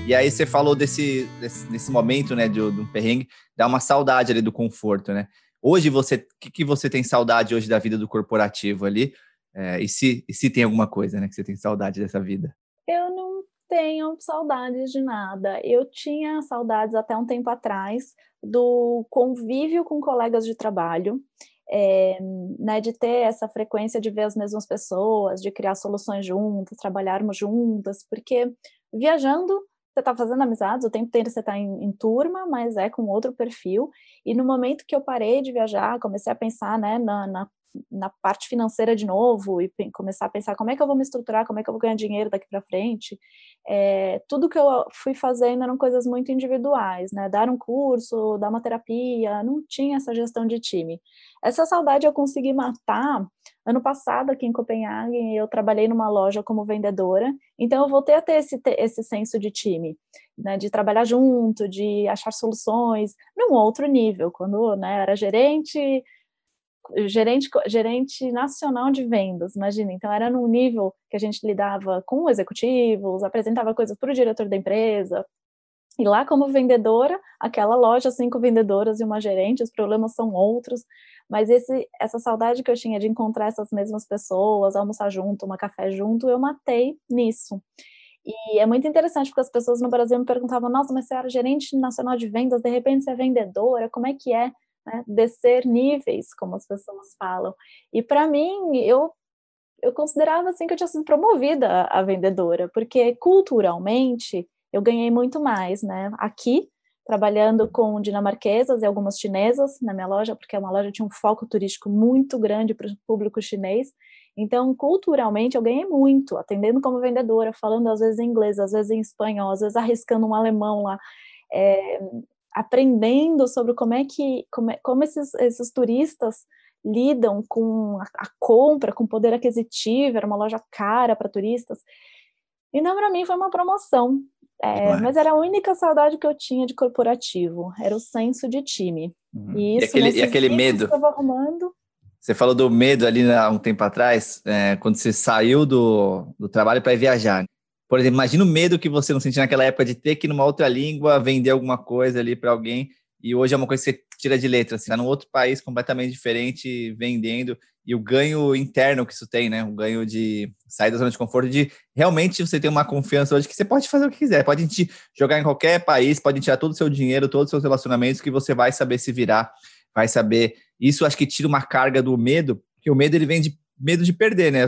E aí você falou desse, desse, desse momento, né, do, do perrengue, dá uma saudade ali do conforto, né? Hoje você, o que, que você tem saudade hoje da vida do corporativo ali? É, e, se, e se tem alguma coisa, né, que você tem saudade dessa vida? Eu não tenho saudades de nada. Eu tinha saudades até um tempo atrás do convívio com colegas de trabalho, é, né, de ter essa frequência de ver as mesmas pessoas, de criar soluções juntas, trabalharmos juntas, porque viajando você está fazendo amizades, o tempo inteiro você está em, em, turma, mas é com outro perfil. E no momento que eu parei de viajar, comecei a pensar né, na, na na parte financeira de novo e começar a pensar como é que eu vou me estruturar, como é que eu vou ganhar dinheiro daqui para frente, é, tudo que eu fui fazendo eram coisas muito individuais, né? Dar um curso, dar uma terapia, não tinha essa gestão de time. Essa saudade eu consegui matar ano passado aqui em Copenhague. Eu trabalhei numa loja como vendedora, então eu voltei a ter esse, esse senso de time, né? De trabalhar junto, de achar soluções, num outro nível. Quando né, era gerente gerente, gerente nacional de vendas, imagina. Então, era num nível que a gente lidava com executivos, apresentava coisas para o diretor da empresa. E lá, como vendedora, aquela loja, cinco vendedoras e uma gerente, os problemas são outros. Mas esse, essa saudade que eu tinha de encontrar essas mesmas pessoas, almoçar junto, tomar café junto, eu matei nisso. E é muito interessante porque as pessoas no Brasil me perguntavam: nossa, mas você era gerente nacional de vendas, de repente você é vendedora, como é que é? Né? descer níveis, como as pessoas falam. E para mim, eu eu considerava assim que eu tinha sido promovida a vendedora, porque culturalmente eu ganhei muito mais, né? Aqui, trabalhando com dinamarquesas e algumas chinesas na minha loja, porque é uma loja tinha um foco turístico muito grande para o público chinês. Então, culturalmente, eu ganhei muito, atendendo como vendedora, falando às vezes em inglês, às vezes em espanhol, às vezes arriscando um alemão lá. É, aprendendo sobre como é que como, é, como esses, esses turistas lidam com a, a, compra, com poder aquisitivo, era uma loja cara para turistas. Então, para mim, foi uma promoção. É, mas era a única saudade que eu tinha de corporativo, era o senso de time. Uhum. E, isso, e aquele, e aquele medo. arrumando, você falou do medo ali há um tempo atrás, é, quando você saiu do, do trabalho para viajar. Por exemplo, imagina o medo que você não sentia naquela época de ter que numa outra língua vender alguma coisa ali para alguém e hoje é uma coisa que você tira de letra, assim, tá num outro país completamente diferente vendendo e o ganho interno que isso tem, né? O ganho de sair da zona de conforto, de realmente você ter uma confiança hoje que você pode fazer o que quiser, pode te jogar em qualquer país, pode tirar todo o seu dinheiro, todos os seus relacionamentos que você vai saber se virar, vai saber. Isso acho que tira uma carga do medo, que o medo ele vem de medo de perder, né?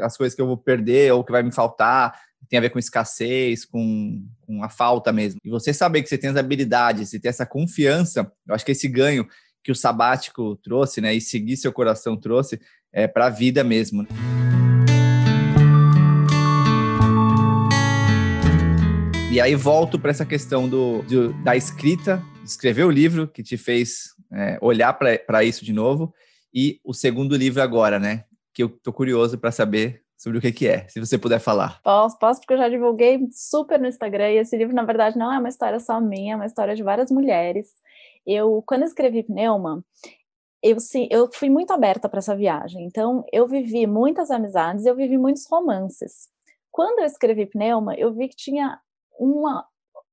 As coisas que eu vou perder ou que vai me faltar, tem a ver com escassez, com, com a falta mesmo. E você saber que você tem as habilidades e ter essa confiança, eu acho que esse ganho que o sabático trouxe, né, e seguir seu coração trouxe, é para a vida mesmo. Né? E aí volto para essa questão do, do, da escrita, escrever o livro que te fez é, olhar para isso de novo, e o segundo livro agora, né? Que eu tô curioso para saber sobre o que, que é, se você puder falar. Posso, posso, porque eu já divulguei super no Instagram, e esse livro, na verdade, não é uma história só minha, é uma história de várias mulheres. Eu, quando escrevi Pneuma, eu, sim, eu fui muito aberta para essa viagem, então eu vivi muitas amizades, eu vivi muitos romances. Quando eu escrevi Pneuma, eu vi que tinha uma,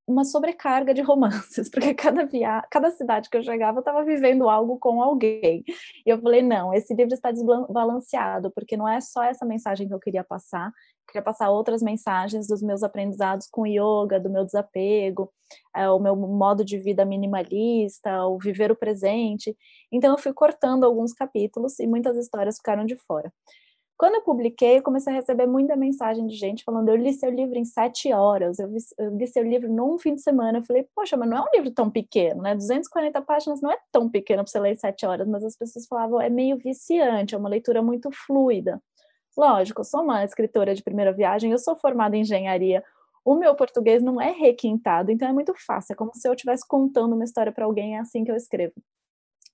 uma sobrecarga de romances, porque cada via... cada cidade que eu chegava eu estava vivendo algo com alguém. E eu falei, não, esse livro está desbalanceado, porque não é só essa mensagem que eu queria passar, eu queria passar outras mensagens dos meus aprendizados com yoga, do meu desapego, é, o meu modo de vida minimalista, o viver o presente. Então eu fui cortando alguns capítulos e muitas histórias ficaram de fora. Quando eu publiquei, eu comecei a receber muita mensagem de gente falando: eu li seu livro em sete horas, eu, vi, eu li seu livro num fim de semana. Eu falei: poxa, mas não é um livro tão pequeno, né? 240 páginas não é tão pequeno para você ler em sete horas, mas as pessoas falavam: é meio viciante, é uma leitura muito fluida. Lógico, eu sou uma escritora de primeira viagem, eu sou formada em engenharia. O meu português não é requintado, então é muito fácil. É como se eu estivesse contando uma história para alguém, é assim que eu escrevo.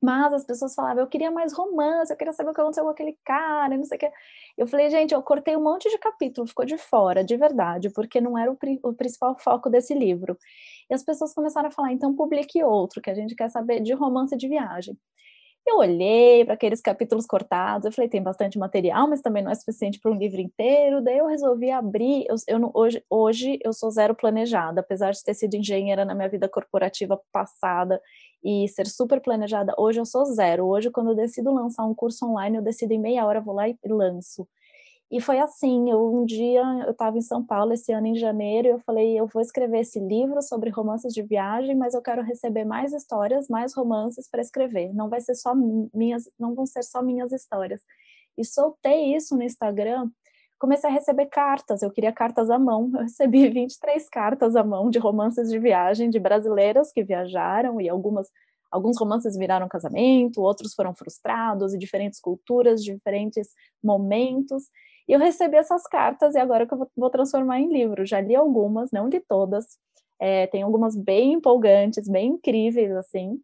Mas as pessoas falavam, eu queria mais romance, eu queria saber o que aconteceu com aquele cara, não sei o que. Eu falei, gente, eu cortei um monte de capítulo, ficou de fora, de verdade, porque não era o, o principal foco desse livro. E as pessoas começaram a falar, então publique outro, que a gente quer saber de romance de viagem. Eu olhei para aqueles capítulos cortados, eu falei, tem bastante material, mas também não é suficiente para um livro inteiro. Daí eu resolvi abrir. Eu, eu, hoje, hoje eu sou zero planejada, apesar de ter sido engenheira na minha vida corporativa passada e ser super planejada. Hoje eu sou zero. Hoje, quando eu decido lançar um curso online, eu decido em meia hora, vou lá e lanço. E foi assim, eu, um dia eu estava em São Paulo esse ano em janeiro, e eu falei, eu vou escrever esse livro sobre romances de viagem, mas eu quero receber mais histórias, mais romances para escrever. Não vai ser só minhas, não vão ser só minhas histórias. E soltei isso no Instagram, comecei a receber cartas, eu queria cartas à mão. Eu recebi 23 cartas à mão de romances de viagem de brasileiras que viajaram e algumas Alguns romances viraram casamento, outros foram frustrados, e diferentes culturas, diferentes momentos. E eu recebi essas cartas e agora que eu vou transformar em livro. Já li algumas, não li todas. É, tem algumas bem empolgantes, bem incríveis, assim.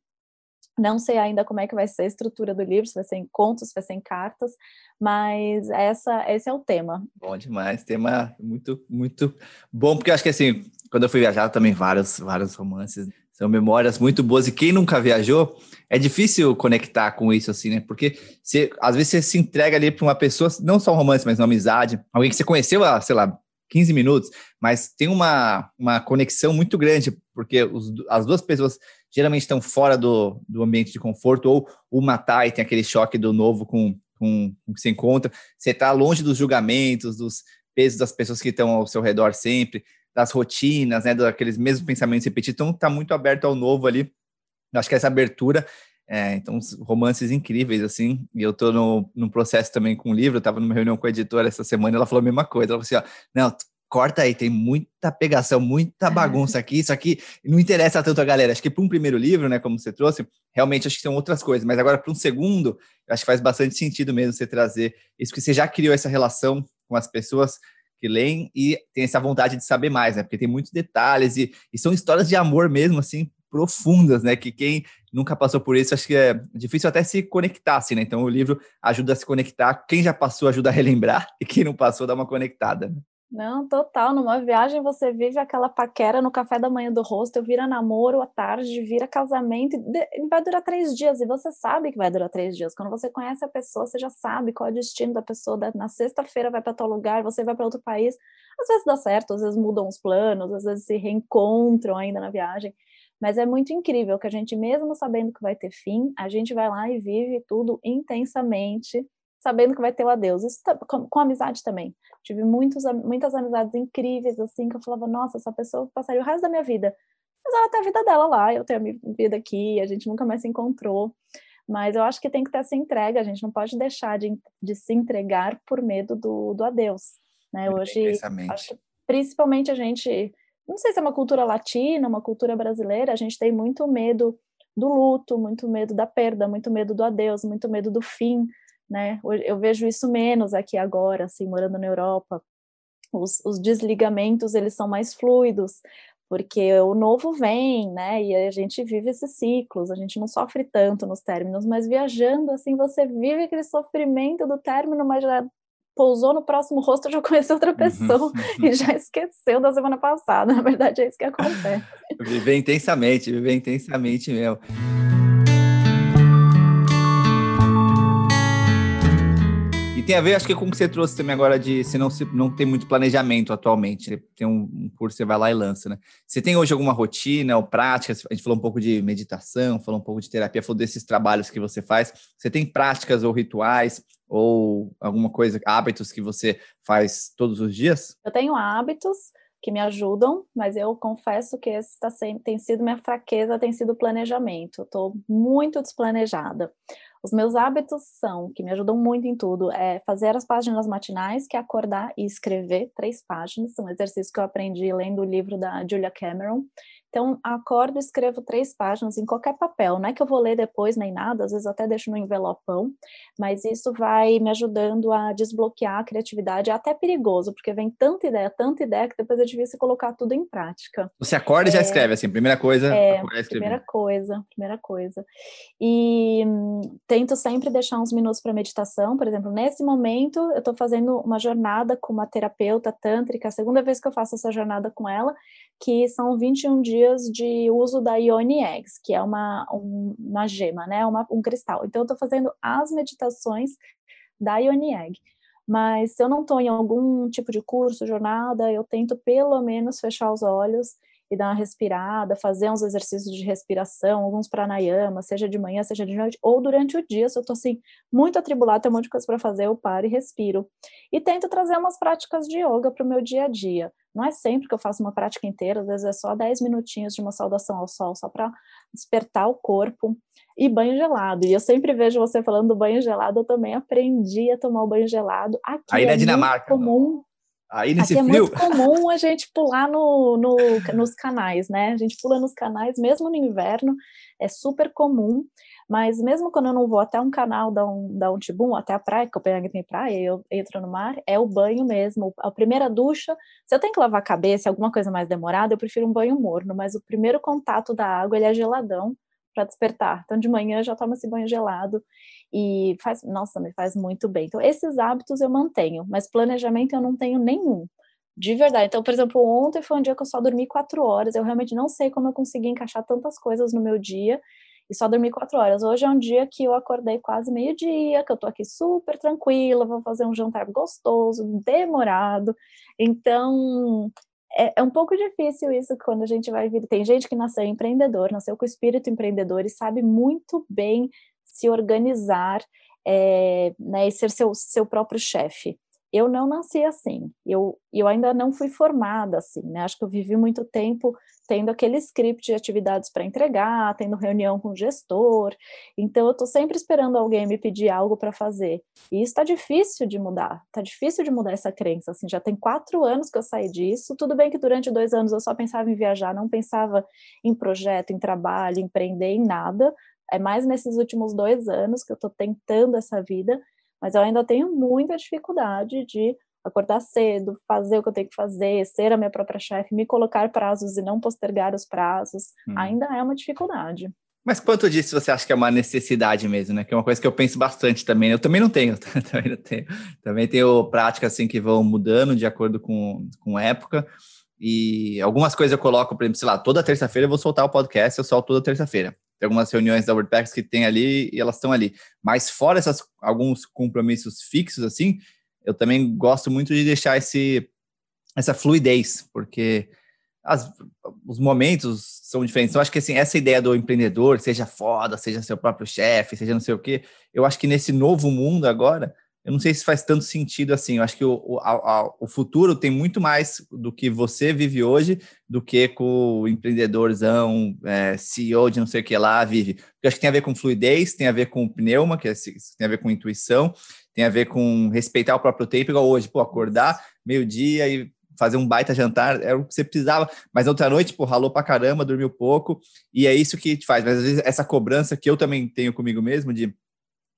Não sei ainda como é que vai ser a estrutura do livro, se vai ser em contos, se vai ser em cartas, mas essa, esse é o tema. Bom demais, tema muito, muito bom, porque eu acho que assim, quando eu fui viajar também vários, vários romances, são memórias muito boas, e quem nunca viajou, é difícil conectar com isso, assim, né? Porque você, às vezes você se entrega ali para uma pessoa, não só um romance, mas uma amizade, alguém que você conheceu há, sei lá, 15 minutos, mas tem uma, uma conexão muito grande, porque os, as duas pessoas geralmente estão fora do, do ambiente de conforto, ou uma tá e tem aquele choque do novo com, com, com o que você encontra. Você está longe dos julgamentos, dos pesos das pessoas que estão ao seu redor sempre, das rotinas, né, daqueles mesmos pensamentos repetidos. Então, está muito aberto ao novo ali. Acho que essa abertura é, então, romances incríveis, assim, e eu estou no, no processo também com o livro, estava numa reunião com a editora essa semana, ela falou a mesma coisa, ela falou assim, ó, não, corta aí, tem muita pegação, muita bagunça aqui, isso aqui não interessa tanto a galera. Acho que para um primeiro livro, né, como você trouxe, realmente acho que são outras coisas, mas agora para um segundo, acho que faz bastante sentido mesmo você trazer isso, que você já criou essa relação com as pessoas que leem e tem essa vontade de saber mais, né, porque tem muitos detalhes e, e são histórias de amor mesmo, assim, profundas, né, que quem nunca passou por isso, acho que é difícil até se conectar, assim, né, então o livro ajuda a se conectar, quem já passou ajuda a relembrar e quem não passou dá uma conectada, né? Não, total. Numa viagem você vive aquela paquera no café da manhã do rosto, vira namoro à tarde, vira casamento, e vai durar três dias, e você sabe que vai durar três dias. Quando você conhece a pessoa, você já sabe qual é o destino da pessoa. Na sexta-feira vai para tal lugar, você vai para outro país. Às vezes dá certo, às vezes mudam os planos, às vezes se reencontram ainda na viagem. Mas é muito incrível que a gente, mesmo sabendo que vai ter fim, a gente vai lá e vive tudo intensamente sabendo que vai ter o adeus. Isso tá, com, com, amizade também. Tive muitos, muitas amizades incríveis, assim, que eu falava, nossa, essa pessoa passaria o resto da minha vida. Mas ela tem a vida dela lá, eu tenho a minha vida aqui, a gente nunca mais se encontrou. Mas eu acho que tem que ter essa entrega, a gente não pode deixar de, de se entregar por medo do, do adeus. Né? Hoje, acho principalmente a gente, não sei se é uma cultura latina, uma cultura brasileira, a gente tem muito medo do luto, muito medo da perda, muito medo do adeus, muito medo do fim né? Eu vejo isso menos aqui agora, assim, morando na Europa. Os, os desligamentos, eles são mais fluidos, porque o novo vem, né? E a gente vive esses ciclos, a gente não sofre tanto nos términos, mas viajando, assim, você vive aquele sofrimento do término, mas já pousou no próximo rosto, já conheceu outra pessoa e já esqueceu da semana passada. Na verdade, é isso que acontece. Viver intensamente, viver intensamente mesmo. Tem a ver, acho que com o que você trouxe também agora de se não, se não tem muito planejamento atualmente. Tem um, um, curso, você vai lá e lança, né? Você tem hoje alguma rotina ou práticas? A gente falou um pouco de meditação, falou um pouco de terapia, falou desses trabalhos que você faz. Você tem práticas ou rituais ou alguma coisa, hábitos que você faz todos os dias? Eu tenho hábitos que me ajudam, mas eu confesso que esse tá sempre, tem sido minha fraqueza, tem sido o planejamento. Estou muito desplanejada. Os meus hábitos são, que me ajudam muito em tudo, é fazer as páginas matinais, que é acordar e escrever três páginas, um exercício que eu aprendi lendo o livro da Julia Cameron. Então, acordo e escrevo três páginas em qualquer papel. Não é que eu vou ler depois nem nada, às vezes até deixo no envelopão, mas isso vai me ajudando a desbloquear a criatividade. É até perigoso, porque vem tanta ideia, tanta ideia, que depois é difícil colocar tudo em prática. Você acorda e já é, escreve, assim, primeira coisa. É, primeira coisa, primeira coisa. E hum, tento sempre deixar uns minutos para meditação. Por exemplo, nesse momento, eu estou fazendo uma jornada com uma terapeuta tântrica, a segunda vez que eu faço essa jornada com ela, que são 21 dias de uso da Ioni Eggs, que é uma, um, uma gema, né? Uma, um cristal. Então, eu estou fazendo as meditações da Ioni Egg. Mas se eu não estou em algum tipo de curso, jornada, eu tento pelo menos fechar os olhos e dar uma respirada, fazer uns exercícios de respiração, alguns pranayama, seja de manhã, seja de noite, ou durante o dia, se eu estou assim, muito atribulada, tem um monte de coisa para fazer, eu paro e respiro. E tento trazer umas práticas de yoga para o meu dia a dia. Não é sempre que eu faço uma prática inteira, às vezes é só 10 minutinhos de uma saudação ao sol, só para despertar o corpo. E banho gelado. E eu sempre vejo você falando do banho gelado, eu também aprendi a tomar o banho gelado. Aqui Aí é na Dinamarca. comum Aí nesse Aqui é frio... muito comum a gente pular no, no, nos canais, né? A gente pula nos canais, mesmo no inverno, é super comum. Mas mesmo quando eu não vou até um canal da um, da um tibum, até a praia, que Copenhague tem praia, eu entro no mar, é o banho mesmo. A primeira ducha, se eu tenho que lavar a cabeça, alguma coisa mais demorada, eu prefiro um banho morno, mas o primeiro contato da água, ele é geladão para despertar. Então de manhã já tomo esse banho gelado e faz, nossa, me faz muito bem. Então, esses hábitos eu mantenho, mas planejamento eu não tenho nenhum. De verdade. Então, por exemplo, ontem foi um dia que eu só dormi quatro horas. Eu realmente não sei como eu consegui encaixar tantas coisas no meu dia e só dormi quatro horas. Hoje é um dia que eu acordei quase meio-dia, que eu tô aqui super tranquila, vou fazer um jantar gostoso, demorado. Então, é, é, um pouco difícil isso quando a gente vai vir. Tem gente que nasceu empreendedor, nasceu com espírito empreendedor e sabe muito bem se organizar é, né, e ser seu, seu próprio chefe. Eu não nasci assim, eu, eu ainda não fui formada assim, né? Acho que eu vivi muito tempo tendo aquele script de atividades para entregar, tendo reunião com o gestor, então eu estou sempre esperando alguém me pedir algo para fazer. E isso está difícil de mudar, está difícil de mudar essa crença. Assim, já tem quatro anos que eu saí disso. Tudo bem que durante dois anos eu só pensava em viajar, não pensava em projeto, em trabalho, empreender, em nada. É mais nesses últimos dois anos que eu estou tentando essa vida, mas eu ainda tenho muita dificuldade de acordar cedo, fazer o que eu tenho que fazer, ser a minha própria chefe, me colocar prazos e não postergar os prazos, hum. ainda é uma dificuldade. Mas quanto disso você acha que é uma necessidade mesmo, né? Que é uma coisa que eu penso bastante também. Eu também não tenho, também não tenho. Também tenho práticas assim que vão mudando de acordo com, com época. E algumas coisas eu coloco, por exemplo, sei lá, toda terça-feira eu vou soltar o podcast, eu solto toda terça-feira. Tem algumas reuniões da WordPacks que tem ali e elas estão ali. Mas fora essas alguns compromissos fixos assim, eu também gosto muito de deixar esse essa fluidez, porque as, os momentos são diferentes. Então, eu acho que assim, essa ideia do empreendedor, seja foda, seja seu próprio chefe, seja não sei o quê, eu acho que nesse novo mundo agora, eu não sei se faz tanto sentido assim. Eu acho que o, a, o futuro tem muito mais do que você vive hoje do que com o empreendedorzão, é, CEO de não sei o que lá vive. Porque acho que tem a ver com fluidez, tem a ver com pneuma, que é, tem a ver com intuição, tem a ver com respeitar o próprio tempo, igual hoje, pô, acordar meio-dia e fazer um baita jantar, era o que você precisava, mas outra noite, pô, ralou pra caramba, dormiu pouco, e é isso que te faz. Mas às vezes essa cobrança que eu também tenho comigo mesmo de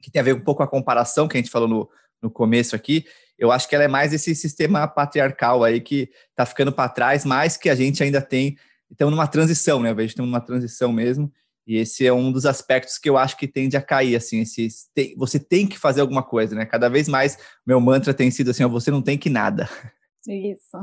que tem a ver um pouco com a comparação que a gente falou no, no começo aqui, eu acho que ela é mais esse sistema patriarcal aí que está ficando para trás, mas que a gente ainda tem, estamos numa transição, né? Eu vejo que estamos numa transição mesmo, e esse é um dos aspectos que eu acho que tende a cair, assim, esse, tem, você tem que fazer alguma coisa, né? Cada vez mais meu mantra tem sido assim, ó, você não tem que nada. Isso.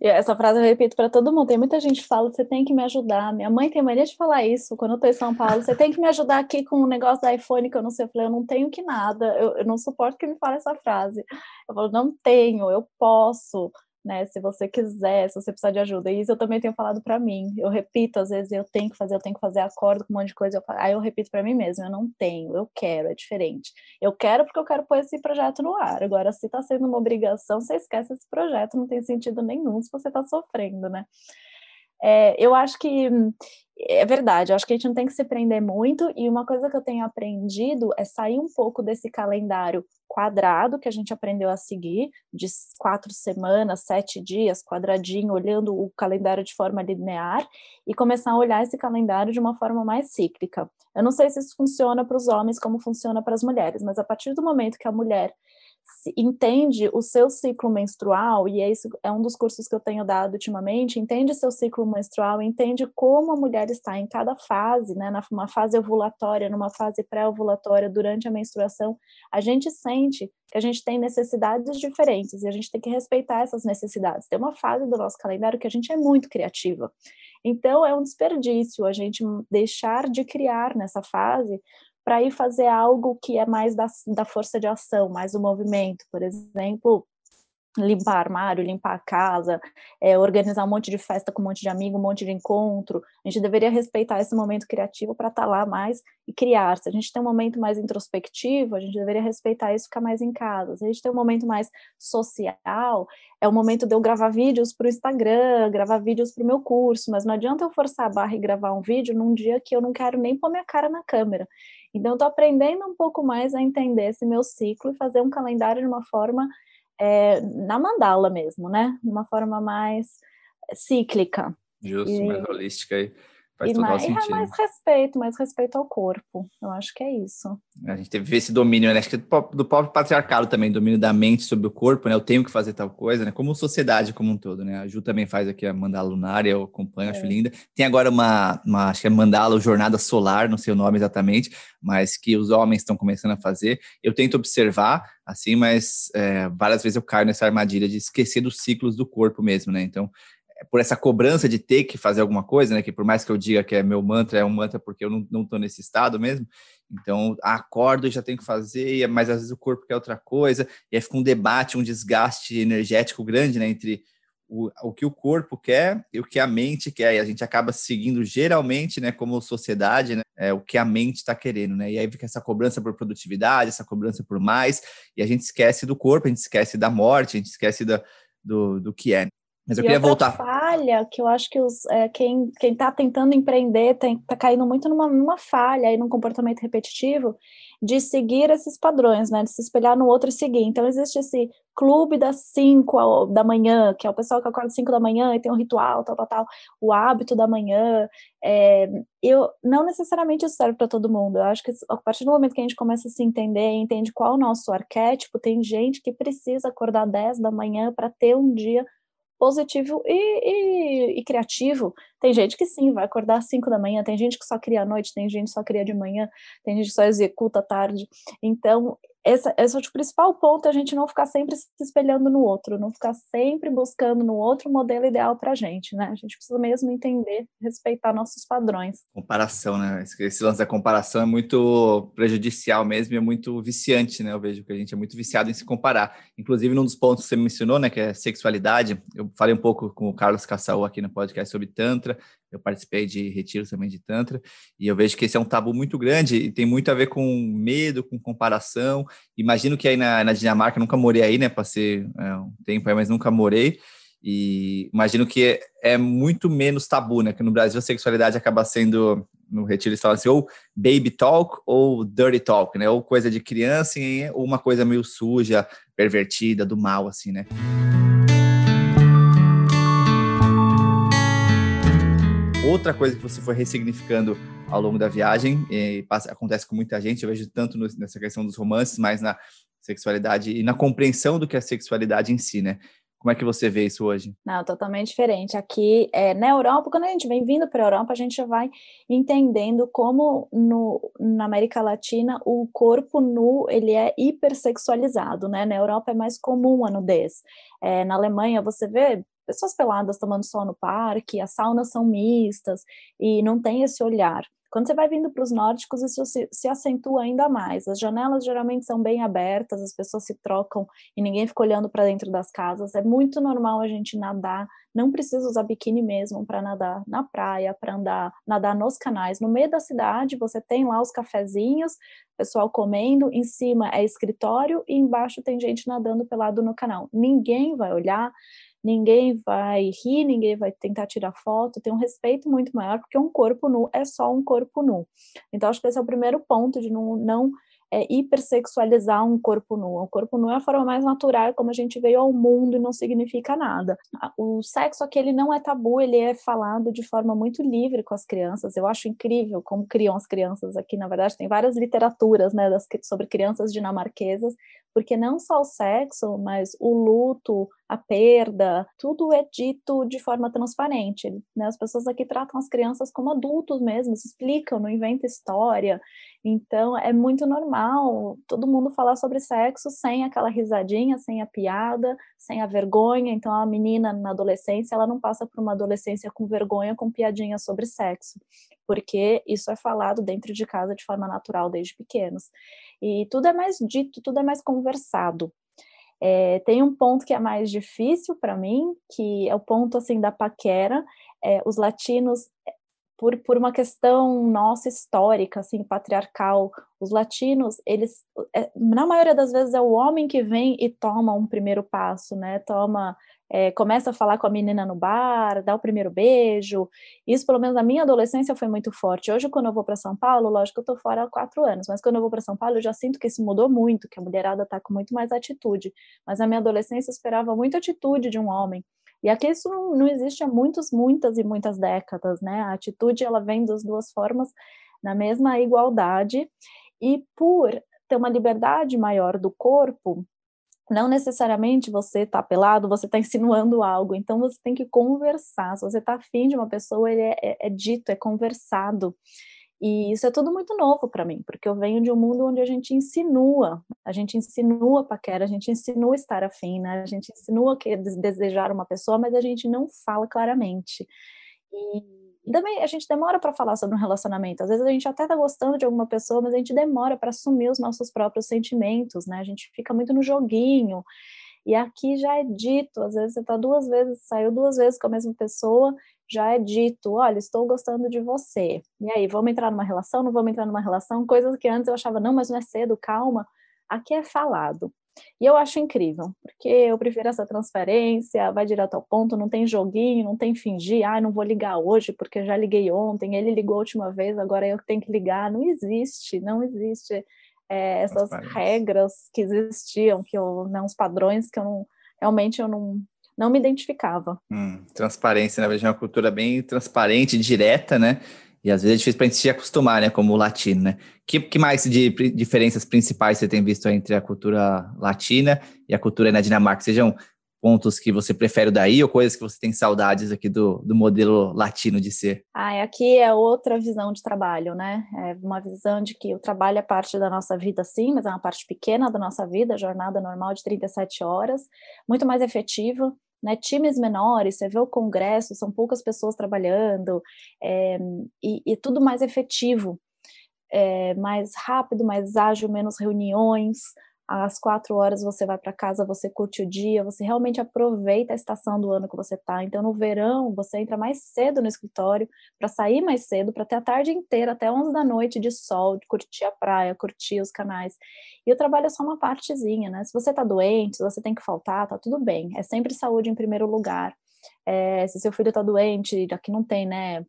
E essa frase eu repito para todo mundo. Tem muita gente que fala: você tem que me ajudar. Minha mãe tem mania de falar isso quando eu estou em São Paulo. Você tem que me ajudar aqui com o um negócio da iPhone que eu não sei. Eu falei: eu não tenho que nada. Eu, eu não suporto que me fale essa frase. Eu falo: não tenho, eu posso né? Se você quiser, se você precisar de ajuda. E isso eu também tenho falado para mim. Eu repito, às vezes eu tenho que fazer, eu tenho que fazer acordo com um monte de coisa. Eu, aí eu repito para mim mesmo, eu não tenho, eu quero, é diferente. Eu quero porque eu quero pôr esse projeto no ar. Agora, se está sendo uma obrigação, você esquece esse projeto, não tem sentido nenhum se você está sofrendo, né? É, eu acho que é verdade, eu acho que a gente não tem que se prender muito, e uma coisa que eu tenho aprendido é sair um pouco desse calendário quadrado que a gente aprendeu a seguir, de quatro semanas, sete dias, quadradinho, olhando o calendário de forma linear, e começar a olhar esse calendário de uma forma mais cíclica. Eu não sei se isso funciona para os homens como funciona para as mulheres, mas a partir do momento que a mulher entende o seu ciclo menstrual, e é, isso, é um dos cursos que eu tenho dado ultimamente, entende seu ciclo menstrual, entende como a mulher está em cada fase, né, numa fase ovulatória, numa fase pré-ovulatória, durante a menstruação, a gente sente que a gente tem necessidades diferentes e a gente tem que respeitar essas necessidades. Tem uma fase do nosso calendário que a gente é muito criativa. Então, é um desperdício a gente deixar de criar nessa fase para ir fazer algo que é mais da, da força de ação, mais o movimento, por exemplo, limpar armário, limpar a casa, é, organizar um monte de festa com um monte de amigo, um monte de encontro. A gente deveria respeitar esse momento criativo para estar tá lá mais e criar. Se a gente tem um momento mais introspectivo, a gente deveria respeitar isso e ficar mais em casa. Se a gente tem um momento mais social, é o momento de eu gravar vídeos para o Instagram, gravar vídeos para o meu curso, mas não adianta eu forçar a barra e gravar um vídeo num dia que eu não quero nem pôr minha cara na câmera. Então, estou aprendendo um pouco mais a entender esse meu ciclo e fazer um calendário de uma forma é, na mandala mesmo, né? Uma forma mais cíclica. Justo, e, mais holística aí. Faz e mais, sentido. mais respeito, mais respeito ao corpo. Eu acho que é isso. A gente teve esse domínio, né? Acho que do próprio patriarcado também, domínio da mente sobre o corpo, né? Eu tenho que fazer tal coisa, né? Como sociedade como um todo, né? A Ju também faz aqui a mandala lunar, eu acompanho, é. acho linda. Tem agora uma, uma, acho que é mandala jornada solar, não sei o nome exatamente, mas que os homens estão começando a fazer. Eu tento observar, assim, mas é, várias vezes eu caio nessa armadilha de esquecer dos ciclos do corpo mesmo, né? Então, por essa cobrança de ter que fazer alguma coisa, né? Que por mais que eu diga que é meu mantra, é um mantra porque eu não, não tô nesse estado mesmo. Então, acordo e já tenho que fazer, mas às vezes o corpo quer outra coisa, e aí fica um debate, um desgaste energético grande, né? Entre o, o que o corpo quer e o que a mente quer, e a gente acaba seguindo geralmente, né, como sociedade, né, é, o que a mente está querendo, né, e aí fica essa cobrança por produtividade, essa cobrança por mais, e a gente esquece do corpo, a gente esquece da morte, a gente esquece da, do, do que é. Mas eu e queria voltar. falha que eu acho que os, é, quem está tentando empreender está caindo muito numa, numa falha e num comportamento repetitivo de seguir esses padrões, né? De se espelhar no outro e seguir. Então, existe esse clube das 5 da manhã, que é o pessoal que acorda às 5 da manhã e tem um ritual, tal, tal, tal, o hábito da manhã. É, eu Não necessariamente isso serve para todo mundo. Eu acho que a partir do momento que a gente começa a se entender, entende qual é o nosso arquétipo, tem gente que precisa acordar 10 da manhã para ter um dia positivo e, e, e, criativo. Tem gente que sim, vai acordar às 5 da manhã, tem gente que só cria à noite, tem gente que só cria de manhã, tem gente que só executa à tarde. Então, esse, esse é o principal ponto, é a gente não ficar sempre se espelhando no outro, não ficar sempre buscando no outro modelo ideal para a gente, né? A gente precisa mesmo entender, respeitar nossos padrões. Comparação, né? Esse lance da comparação é muito prejudicial mesmo e é muito viciante, né? Eu vejo que a gente é muito viciado em se comparar. Inclusive, num dos pontos que você mencionou, né, que é sexualidade, eu falei um pouco com o Carlos Caçaú aqui no podcast sobre Tantra, eu participei de retiros também de Tantra, e eu vejo que esse é um tabu muito grande e tem muito a ver com medo, com comparação. Imagino que aí na, na Dinamarca, nunca morei aí, né? Passei é, um tempo aí, mas nunca morei. E imagino que é, é, muito menos tabu, né? Que no Brasil a sexualidade acaba sendo, no retiro eles falam assim, ou baby talk ou dirty talk, né? Ou coisa de criança ou uma coisa meio suja, pervertida, do mal, assim, né? Outra coisa que você foi ressignificando ao longo da viagem, e passa, acontece com muita gente, eu vejo tanto no, nessa questão dos romances, mas na sexualidade e na compreensão do que é a sexualidade em si, né? Como é que você vê isso hoje? Não, totalmente diferente. Aqui é, na Europa, quando a gente vem vindo para a Europa, a gente vai entendendo como no, na América Latina o corpo nu ele é hipersexualizado, né? Na Europa é mais comum a nudez. É, na Alemanha você vê pessoas peladas tomando sol no parque, as saunas são mistas e não tem esse olhar. Quando você vai vindo para os nórdicos, isso se, se, acentua ainda mais. As janelas geralmente são bem abertas, as pessoas se trocam e ninguém fica olhando para dentro das casas. É muito normal a gente nadar, não precisa usar biquíni mesmo para nadar na praia, para andar, nadar nos canais. No meio da cidade, você tem lá os cafezinhos, pessoal comendo, em cima é escritório e embaixo tem gente nadando pelado no canal. Ninguém vai olhar, ninguém vai rir, ninguém vai tentar tirar foto, tem um respeito muito maior, porque um corpo nu é só um corpo nu. Então, acho que esse é o primeiro ponto de não, não é, hipersexualizar um corpo nu. O corpo nu é a forma mais natural como a gente veio ao mundo e não significa nada. O sexo aqui ele não é tabu, ele é falado de forma muito livre com as crianças. Eu acho incrível como criam as crianças aqui. Na verdade, tem várias literaturas né, das, sobre crianças dinamarquesas, porque não só o sexo, mas o luto, a perda, tudo é dito de forma transparente. Né? As pessoas aqui tratam as crianças como adultos mesmo, se explicam, não inventam história. Então é muito normal todo mundo falar sobre sexo sem aquela risadinha, sem a piada, sem a vergonha. Então a menina na adolescência, ela não passa por uma adolescência com vergonha, com piadinha sobre sexo, porque isso é falado dentro de casa de forma natural desde pequenos. E tudo é mais dito, tudo é mais conversado. É, tem um ponto que é mais difícil para mim, que é o ponto assim da paquera. É, os latinos por, por uma questão nossa histórica, assim, patriarcal, os latinos, eles, é, na maioria das vezes é o homem que vem e toma um primeiro passo, né? Toma, é, começa a falar com a menina no bar, dá o primeiro beijo. Isso, pelo menos na minha adolescência, foi muito forte. Hoje, quando eu vou para São Paulo, lógico que eu estou fora há quatro anos, mas quando eu vou para São Paulo, eu já sinto que isso mudou muito, que a mulherada está com muito mais atitude. Mas na minha adolescência, eu esperava muita atitude de um homem. E aqui isso não, não existe há muitas, muitas e muitas décadas, né? A atitude ela vem das duas formas na mesma igualdade e por ter uma liberdade maior do corpo, não necessariamente você está pelado, você está insinuando algo, então você tem que conversar. Se você está afim de uma pessoa, ele é, é, é dito, é conversado. E isso é tudo muito novo para mim, porque eu venho de um mundo onde a gente insinua, a gente insinua paquera, a gente insinua estar afim, né? A gente insinua que desejar uma pessoa, mas a gente não fala claramente. E também a gente demora para falar sobre um relacionamento. Às vezes a gente até está gostando de alguma pessoa, mas a gente demora para assumir os nossos próprios sentimentos, né? A gente fica muito no joguinho. E aqui já é dito, às vezes você está duas vezes, saiu duas vezes com a mesma pessoa, já é dito, olha, estou gostando de você. E aí, vamos entrar numa relação? Não vamos entrar numa relação? Coisas que antes eu achava, não, mas não é cedo, calma. Aqui é falado. E eu acho incrível, porque eu prefiro essa transferência, vai direto ao ponto, não tem joguinho, não tem fingir, ah, não vou ligar hoje porque já liguei ontem, ele ligou a última vez, agora eu tenho que ligar. Não existe, não existe é, essas regras que existiam, que eu, né, uns padrões que eu não, realmente eu não, não me identificava. Hum, transparência, na verdade, é uma cultura bem transparente, direta, né? E às vezes é difícil para a gente se acostumar, né? Como latino, né? Que, que mais de diferenças principais você tem visto entre a cultura latina e a cultura na Dinamarca? Sejam pontos que você prefere daí ou coisas que você tem saudades aqui do, do modelo latino de ser? Ah, aqui é outra visão de trabalho, né? É uma visão de que o trabalho é parte da nossa vida, sim, mas é uma parte pequena da nossa vida, jornada normal de 37 horas, muito mais efetiva, né, times menores, você vê o congresso, são poucas pessoas trabalhando, é, e, e, tudo mais efetivo, é, mais rápido, mais ágil, menos reuniões, às quatro horas você vai para casa, você curte o dia, você realmente aproveita a estação do ano que você está. Então, no verão, você entra mais cedo no escritório para sair mais cedo, para ter a tarde inteira, até 11 da noite de sol, de curtir a praia, curtir os canais. E o trabalho é só uma partezinha, né? Se você está doente, se você tem que faltar, tá tudo bem. É sempre saúde em primeiro lugar. É, se seu filho está doente, aqui não tem, né?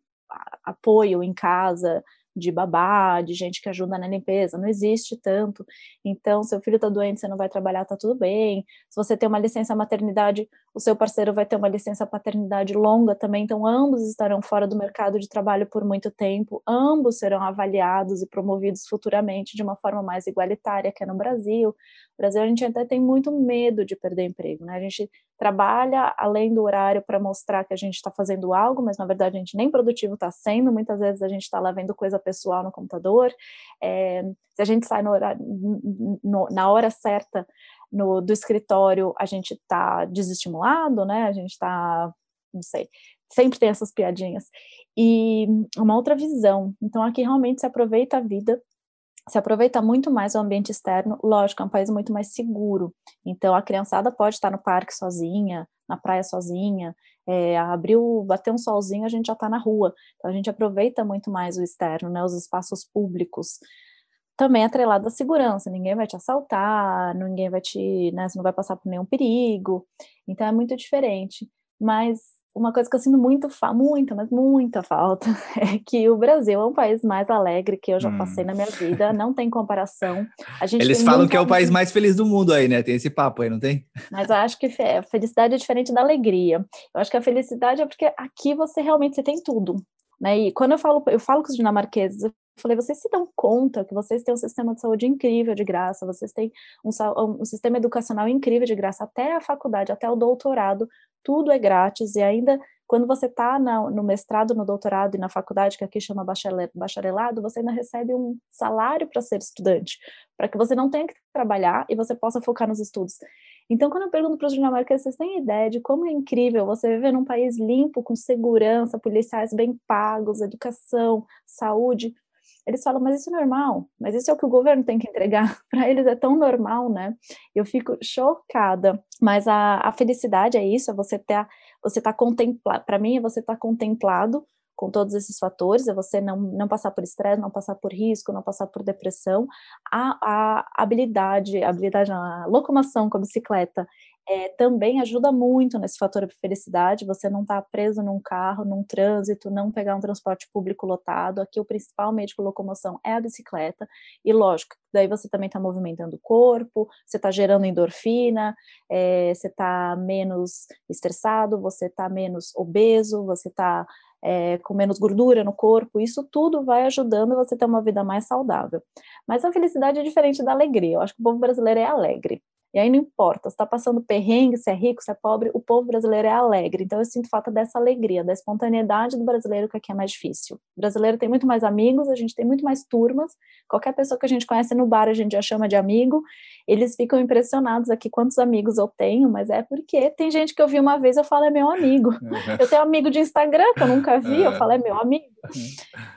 apoio em casa, de babá, de gente que ajuda na limpeza, não existe tanto. Então, seu filho está doente, você não vai trabalhar, tá tudo bem. Se você tem uma licença maternidade, o seu parceiro vai ter uma licença paternidade longa também, então ambos estarão fora do mercado de trabalho por muito tempo, ambos serão avaliados e promovidos futuramente de uma forma mais igualitária que é no Brasil. No Brasil a gente até tem muito medo de perder emprego, né? A gente trabalha além do horário para mostrar que a gente está fazendo algo, mas na verdade a gente nem produtivo está sendo, muitas vezes a gente está lá vendo coisa pessoal no computador. É, se a gente sai no horário, no, na hora certa, no, do escritório a gente está desestimulado, né? A gente está, não sei, sempre tem essas piadinhas. E uma outra visão. Então aqui realmente se aproveita a vida, se aproveita muito mais o ambiente externo. Lógico, é um país muito mais seguro. Então a criançada pode estar no parque sozinha, na praia sozinha, é, abriu, bater um solzinho, a gente já está na rua. Então a gente aproveita muito mais o externo, né? Os espaços públicos também atrelado à segurança, ninguém vai te assaltar, ninguém vai te, né, você não vai passar por nenhum perigo, então é muito diferente. Mas uma coisa que eu sinto muito, muita, mas muita falta, é que o Brasil é um país mais alegre que eu já passei hum. na minha vida, não tem comparação. Eles falam que é o país mais feliz do mundo aí, né? Tem esse papo aí, não tem? Mas eu acho que a felicidade é diferente da alegria. Eu acho que a felicidade é porque aqui você realmente você tem tudo. Né? E quando eu falo, eu falo com os dinamarqueses, eu falei, vocês se dão conta que vocês têm um sistema de saúde incrível de graça, vocês têm um, um sistema educacional incrível de graça, até a faculdade, até o doutorado, tudo é grátis, e ainda quando você está no mestrado, no doutorado e na faculdade, que aqui chama bacharelado, você ainda recebe um salário para ser estudante, para que você não tenha que trabalhar e você possa focar nos estudos. Então, quando eu pergunto para os dinamarqueses, vocês têm ideia de como é incrível você viver num país limpo, com segurança, policiais bem pagos, educação, saúde? Eles falam, mas isso é normal, mas isso é o que o governo tem que entregar. para eles é tão normal, né? Eu fico chocada. Mas a, a felicidade é isso, é você ter, você tá contemplado. Para mim, é você estar tá contemplado com todos esses fatores, é você não, não passar por estresse, não passar por risco, não passar por depressão. A, a habilidade, a habilidade, a locomoção com a bicicleta é, também ajuda muito nesse fator de felicidade, você não está preso num carro, num trânsito, não pegar um transporte público lotado. Aqui o principal meio de locomoção é a bicicleta, e lógico, daí você também está movimentando o corpo, você está gerando endorfina, é, você está menos estressado, você está menos obeso, você está é, com menos gordura no corpo, isso tudo vai ajudando você a ter uma vida mais saudável. Mas a felicidade é diferente da alegria. Eu acho que o povo brasileiro é alegre. E aí não importa, se está passando perrengue, se é rico, se é pobre, o povo brasileiro é alegre. Então eu sinto falta dessa alegria, da espontaneidade do brasileiro, que aqui é mais difícil. O brasileiro tem muito mais amigos, a gente tem muito mais turmas. Qualquer pessoa que a gente conhece no bar, a gente já chama de amigo. Eles ficam impressionados aqui quantos amigos eu tenho, mas é porque tem gente que eu vi uma vez, eu falo, é meu amigo. Eu tenho amigo de Instagram que eu nunca vi, eu falo, é meu amigo.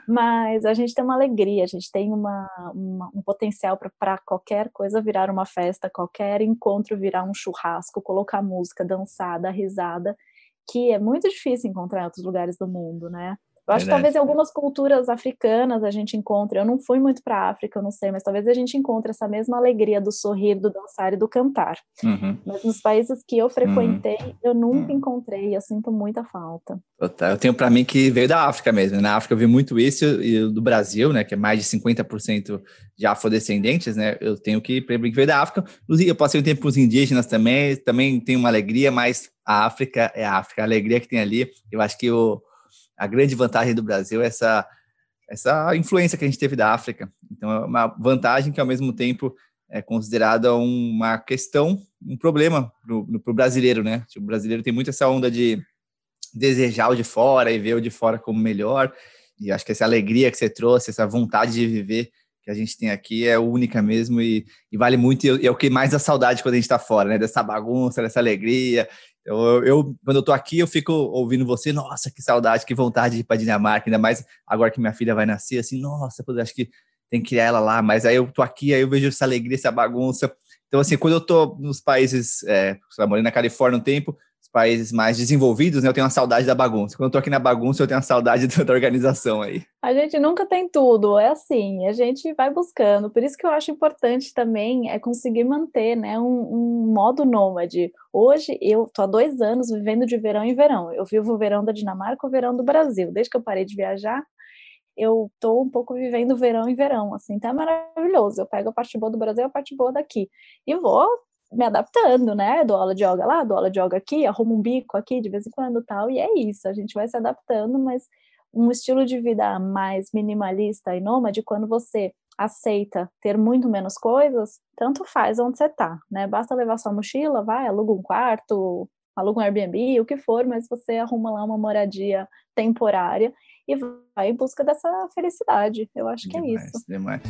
Mas a gente tem uma alegria, a gente tem uma, uma um potencial para qualquer coisa virar uma festa, qualquer encontro virar um churrasco, colocar música, dançar, dar risada, que é muito difícil encontrar em outros lugares do mundo, né? Eu acho que talvez em algumas culturas africanas a gente encontre. Eu não fui muito para a África, eu não sei, mas talvez a gente encontre essa mesma alegria do sorrir, do dançar e do cantar. Uhum. Mas nos países que eu frequentei, uhum. eu nunca uhum. encontrei. Eu sinto muita falta. Eu tenho para mim que veio da África mesmo. Na África eu vi muito isso e do Brasil, né, que é mais de 50% de afrodescendentes, né? Eu tenho que para mim que veio da África. Inclusive eu passei um tempo com os indígenas também, também tem uma alegria, mas a África é a África, a alegria que tem ali. Eu acho que o a grande vantagem do Brasil é essa, essa influência que a gente teve da África. Então, é uma vantagem que, ao mesmo tempo, é considerada uma questão, um problema para o brasileiro, né? O brasileiro tem muito essa onda de desejar o de fora e ver o de fora como melhor. E acho que essa alegria que você trouxe, essa vontade de viver que a gente tem aqui é única mesmo e, e vale muito. E é o que mais dá saudade quando a gente está fora, né? Dessa bagunça, dessa alegria. Eu, eu, quando eu tô aqui, eu fico ouvindo você, nossa, que saudade, que vontade de ir para Dinamarca, ainda mais agora que minha filha vai nascer, assim, nossa, acho que tem que criar ela lá, mas aí eu tô aqui, aí eu vejo essa alegria, essa bagunça. Então, assim, quando eu tô nos países, é, eu morei na Califórnia um tempo, países mais desenvolvidos, né, eu tenho uma saudade da bagunça. Quando eu tô aqui na bagunça, eu tenho uma saudade da organização aí. A gente nunca tem tudo, é assim, a gente vai buscando. Por isso que eu acho importante também é conseguir manter, né, um, um modo nômade. Hoje eu tô há dois anos vivendo de verão em verão. Eu vivo o verão da Dinamarca, o verão do Brasil. Desde que eu parei de viajar, eu tô um pouco vivendo verão em verão, assim, é maravilhoso. Eu pego a parte boa do Brasil, a parte boa daqui. E vou me adaptando, né? Dou aula de yoga lá, dou aula de yoga aqui, arrumo um bico aqui de vez em quando tal, e é isso, a gente vai se adaptando, mas um estilo de vida mais minimalista e nômade, quando você aceita ter muito menos coisas, tanto faz onde você tá, né? Basta levar sua mochila, vai, aluga um quarto, aluga um Airbnb, o que for, mas você arruma lá uma moradia temporária e vai em busca dessa felicidade. Eu acho que demais, é isso. Demais.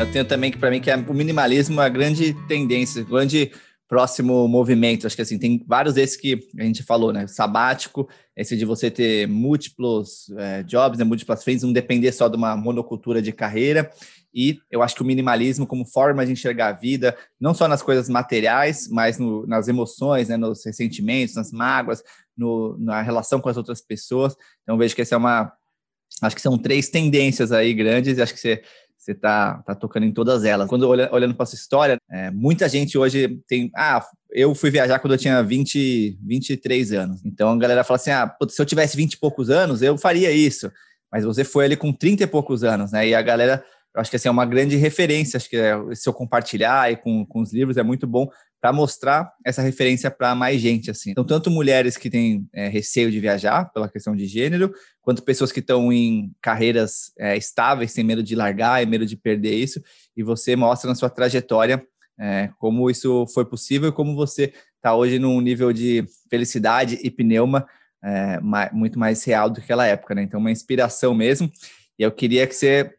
Eu tenho também que para mim que é o minimalismo é a grande tendência, grande próximo movimento. Acho que assim, tem vários desses que a gente falou, né? Sabático, esse de você ter múltiplos é, jobs, né? múltiplas frentes, não depender só de uma monocultura de carreira. E eu acho que o minimalismo como forma de enxergar a vida, não só nas coisas materiais, mas no, nas emoções, né? nos ressentimentos, nas mágoas, no, na relação com as outras pessoas. Então vejo que essa é uma acho que são três tendências aí grandes, e acho que você você está tá tocando em todas elas. Quando olha, olhando para sua história, é, muita gente hoje tem. Ah, eu fui viajar quando eu tinha 20, 23 anos. Então a galera fala assim: ah, se eu tivesse 20 e poucos anos, eu faria isso. Mas você foi ali com 30 e poucos anos, né? E a galera, eu acho que assim, é uma grande referência. Acho que é, se eu compartilhar e com, com os livros é muito bom para mostrar essa referência para mais gente, assim. Então, tanto mulheres que têm é, receio de viajar pela questão de gênero, quanto pessoas que estão em carreiras é, estáveis, sem medo de largar e medo de perder isso, e você mostra na sua trajetória é, como isso foi possível e como você está hoje num nível de felicidade e pneuma é, mais, muito mais real do que aquela época, né? Então, uma inspiração mesmo. E eu queria que você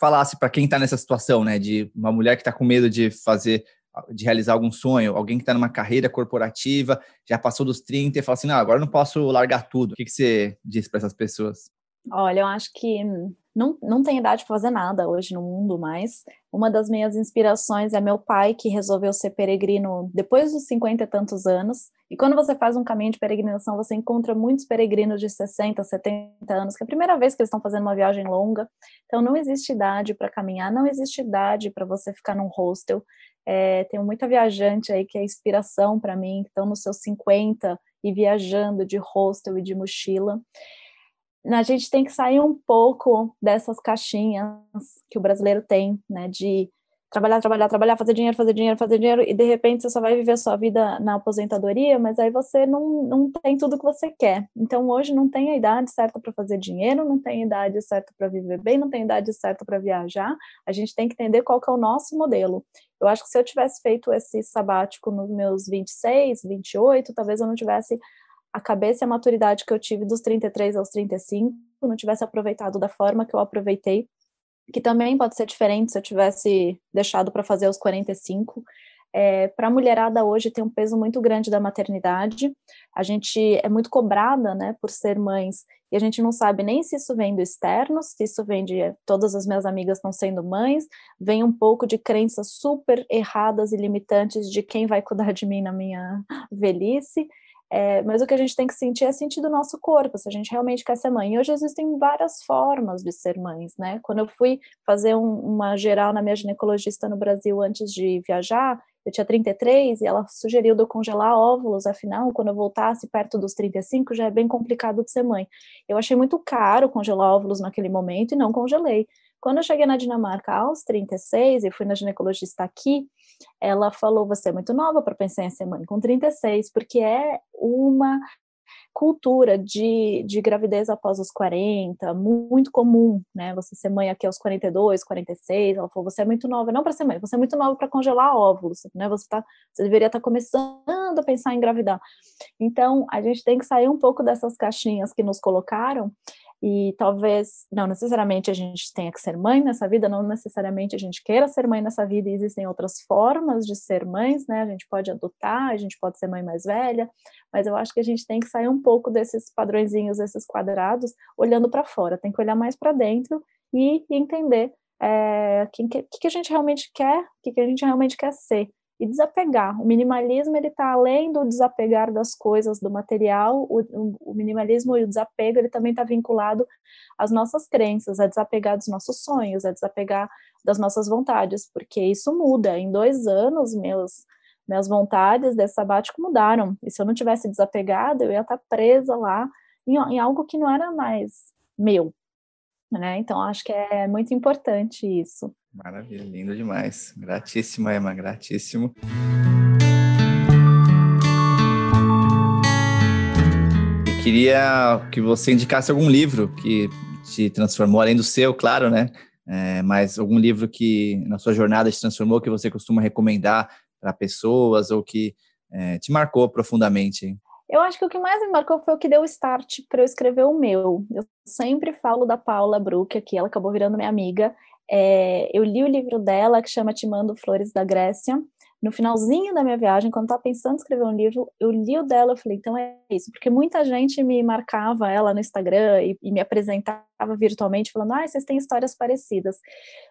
falasse para quem está nessa situação, né, de uma mulher que está com medo de fazer de realizar algum sonho, alguém que está numa carreira corporativa, já passou dos 30 e fala assim, não, agora eu não posso largar tudo. O que, que você diz para essas pessoas? Olha, eu acho que não, não tem idade para fazer nada hoje no mundo mais. Uma das minhas inspirações é meu pai, que resolveu ser peregrino depois dos 50 e tantos anos. E quando você faz um caminho de peregrinação, você encontra muitos peregrinos de 60, 70 anos, que é a primeira vez que eles estão fazendo uma viagem longa. Então, não existe idade para caminhar, não existe idade para você ficar num hostel. É, muita viajante aí que é inspiração para mim, que estão nos seus 50 e viajando de hostel e de mochila. A gente tem que sair um pouco dessas caixinhas que o brasileiro tem, né, de trabalhar, trabalhar, trabalhar, fazer dinheiro, fazer dinheiro, fazer dinheiro, e de repente você só vai viver sua vida na aposentadoria, mas aí você não, não tem tudo que você quer. Então hoje não tem a idade certa para fazer dinheiro, não tem a idade certa para viver bem, não tem a idade certa para viajar. A gente tem que entender qual que é o nosso modelo. Eu acho que se eu tivesse feito esse sabático nos meus 26, 28, talvez eu não tivesse a cabeça e a maturidade que eu tive dos 33 aos 35, não tivesse aproveitado da forma que eu aproveitei que também pode ser diferente se eu tivesse deixado para fazer aos 45. É, para a mulherada hoje tem um peso muito grande da maternidade. A gente é muito cobrada, né, por ser mães, e a gente não sabe nem se isso vem do externo, se isso vem de todas as minhas amigas estão sendo mães, vem um pouco de crenças super erradas e limitantes de quem vai cuidar de mim na minha velhice. É, mas o que a gente tem que sentir é sentir do nosso corpo, se a gente realmente quer ser mãe. E hoje existem várias formas de ser mães, né? Quando eu fui fazer um, uma geral na minha ginecologista no Brasil antes de viajar, eu tinha 33 e ela sugeriu de eu congelar óvulos, afinal, quando eu voltasse perto dos 35, já é bem complicado de ser mãe. Eu achei muito caro congelar óvulos naquele momento e não congelei. Quando eu cheguei na Dinamarca aos 36 e fui na ginecologista aqui, ela falou: Você é muito nova para pensar em ser mãe com 36, porque é uma cultura de, de gravidez após os 40, muito comum, né? Você ser mãe aqui aos 42, 46. Ela falou: Você é muito nova, não para ser mãe, você é muito nova para congelar óvulos, né? Você, tá, você deveria estar tá começando a pensar em engravidar. Então, a gente tem que sair um pouco dessas caixinhas que nos colocaram e talvez não necessariamente a gente tenha que ser mãe nessa vida, não necessariamente a gente queira ser mãe nessa vida, e existem outras formas de ser mães, né? A gente pode adotar, a gente pode ser mãe mais velha, mas eu acho que a gente tem que sair um pouco desses padrõezinhos, desses quadrados, olhando para fora, tem que olhar mais para dentro e entender é, o que, que, a gente realmente quer, o que, que a gente realmente quer ser e desapegar. O minimalismo ele está além do desapegar das coisas, do material. O, o minimalismo e o desapego ele também está vinculado às nossas crenças, a desapegar dos nossos sonhos, a desapegar das nossas vontades, porque isso muda. Em dois anos, meus minhas vontades desse sabático mudaram. E se eu não tivesse desapegado, eu ia estar tá presa lá em, em algo que não era mais meu. Né? Então, acho que é muito importante isso. Maravilha, lindo demais. Gratíssimo, Emma, gratíssimo. Eu queria que você indicasse algum livro que te transformou, além do seu, claro, né? É, mas algum livro que na sua jornada te transformou, que você costuma recomendar para pessoas ou que é, te marcou profundamente? Eu acho que o que mais me marcou foi o que deu start para eu escrever o meu. Eu sempre falo da Paula Brook aqui, ela acabou virando minha amiga, é, eu li o livro dela que chama Te Mando Flores da Grécia. No finalzinho da minha viagem, quando estava pensando em escrever um livro, eu li o dela, eu falei, então é isso, porque muita gente me marcava ela no Instagram e, e me apresentava virtualmente, falando, ah, vocês têm histórias parecidas.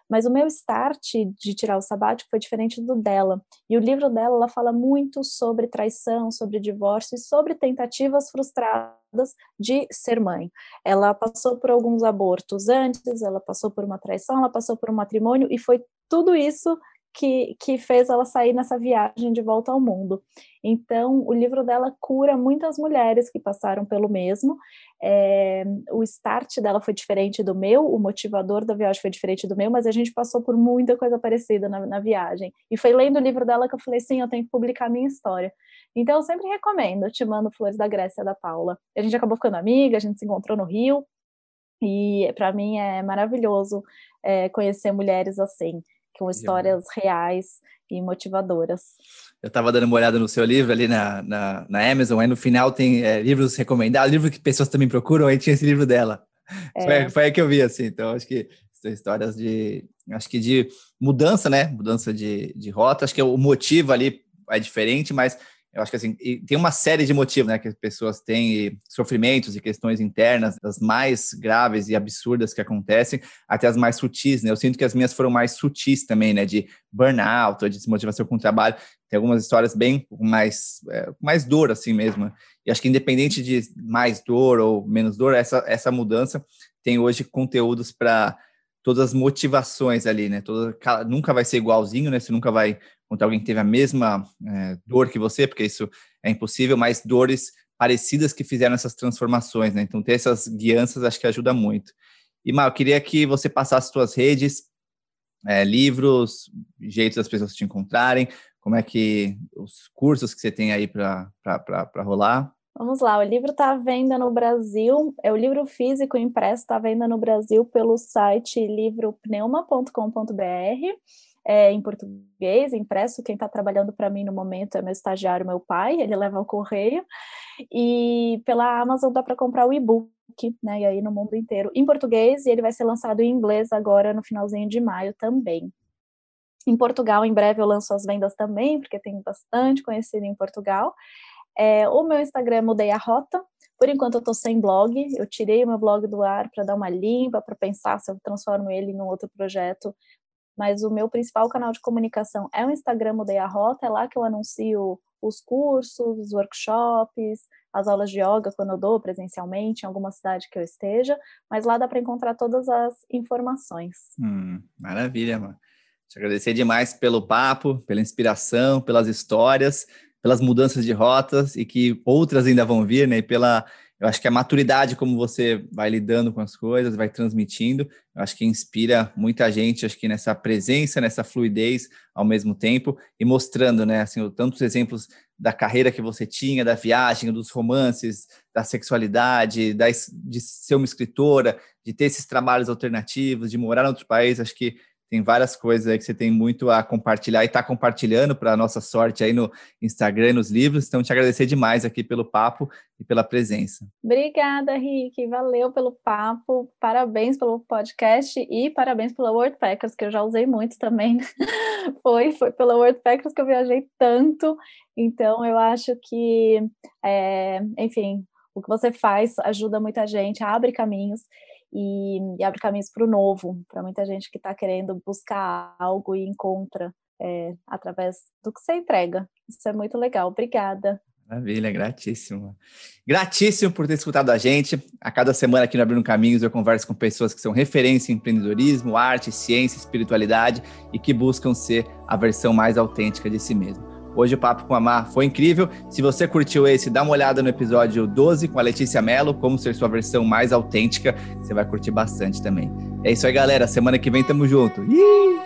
Mas o meu start de tirar o sabático foi diferente do dela. E o livro dela, ela fala muito sobre traição, sobre divórcio e sobre tentativas frustradas de ser mãe. Ela passou por alguns abortos antes, ela passou por uma traição, ela passou por um matrimônio e foi tudo isso que, que fez ela sair nessa viagem de volta ao mundo. Então, o livro dela cura muitas mulheres que passaram pelo mesmo. É, o start dela foi diferente do meu, o motivador da viagem foi diferente do meu, mas a gente passou por muita coisa parecida na, na viagem. E foi lendo o livro dela que eu falei: sim, eu tenho que publicar a minha história. Então, eu sempre recomendo, te mando Flores da Grécia da Paula. A gente acabou ficando amiga, a gente se encontrou no Rio, e para mim é maravilhoso é, conhecer mulheres assim, com histórias reais e motivadoras. Eu estava dando uma olhada no seu livro ali na, na, na Amazon, aí no final tem é, livros recomendados, livro que pessoas também procuram, aí tinha esse livro dela. É. Foi, foi aí que eu vi, assim, então acho que são histórias de, acho que de mudança, né, mudança de, de rota, acho que o motivo ali é diferente, mas Eu acho que assim, tem uma série de motivos, né, que as pessoas têm, sofrimentos e questões internas, das mais graves e absurdas que acontecem, até as mais sutis, né? Eu sinto que as minhas foram mais sutis também, né, de burnout, de desmotivação com o trabalho. Tem algumas histórias bem mais, é, mais dor, assim mesmo. E acho que independente de mais dor ou menos dor, essa, essa mudança tem hoje conteúdos para todas as motivações ali, né? Toda, nunca vai ser igualzinho, né? Você nunca vai contra alguém que teve a mesma é, dor que você, porque isso é impossível, mas dores parecidas que fizeram essas transformações, né? Então, ter essas guianças acho que ajuda muito. E, Mal, eu queria que você passasse suas redes, é, livros, jeitos das pessoas te encontrarem, como é que os cursos que você tem aí para rolar. Vamos lá, o livro está à venda no Brasil, é o livro físico impresso, está à venda no Brasil pelo site livropneuma.com.br é, em português, impresso. Quem está trabalhando para mim no momento é meu estagiário, meu pai, ele leva o correio. E pela Amazon dá para comprar o e-book, né? E aí no mundo inteiro, em português, e ele vai ser lançado em inglês agora no finalzinho de maio também. Em Portugal, em breve eu lanço as vendas também, porque tem bastante conhecido em Portugal. É, o meu Instagram mudei a rota. Por enquanto eu estou sem blog. Eu tirei o meu blog do ar para dar uma limpa, para pensar se eu transformo ele em um outro projeto mas o meu principal canal de comunicação é o Instagram Mudei a Rota, é lá que eu anuncio os cursos, os workshops, as aulas de yoga quando eu dou presencialmente em alguma cidade que eu esteja, mas lá dá para encontrar todas as informações. Hum, maravilha, mano. Te agradecer demais pelo papo, pela inspiração, pelas histórias, pelas mudanças de rotas e que outras ainda vão vir, né? E pela eu acho que a maturidade, como você vai lidando com as coisas, vai transmitindo, eu acho que inspira muita gente, acho que nessa presença, nessa fluidez ao mesmo tempo, e mostrando, né, assim, tantos exemplos da carreira que você tinha, da viagem, dos romances, da sexualidade, da, de ser uma escritora, de ter esses trabalhos alternativos, de morar em outro país, acho que tem várias coisas aí que você tem muito a compartilhar e está compartilhando para a nossa sorte aí no Instagram, nos livros. Então, te agradecer demais aqui pelo papo e pela presença. Obrigada, Rick. Valeu pelo papo. Parabéns pelo podcast e parabéns pela WordPackers, que eu já usei muito também. foi, foi pela WordPackers que eu viajei tanto. Então, eu acho que, é, enfim, o que você faz ajuda muita gente, abre caminhos e, e abre caminhos para o novo, para muita gente que está querendo buscar algo e encontra é, através do que você entrega. Isso é muito legal. Obrigada. Maravilha, gratíssimo. Gratíssimo por ter escutado a gente. A cada semana aqui no Abrindo Caminhos eu converso com pessoas que são referência em empreendedorismo, arte, ciência, espiritualidade e que buscam ser a versão mais autêntica de si mesmo. Hoje o papo com a Mar foi incrível. Se você curtiu esse, dá uma olhada no episódio 12 com a Letícia Mello, como ser sua versão mais autêntica. Você vai curtir bastante também. É isso aí, galera. Semana que vem tamo junto. Ih!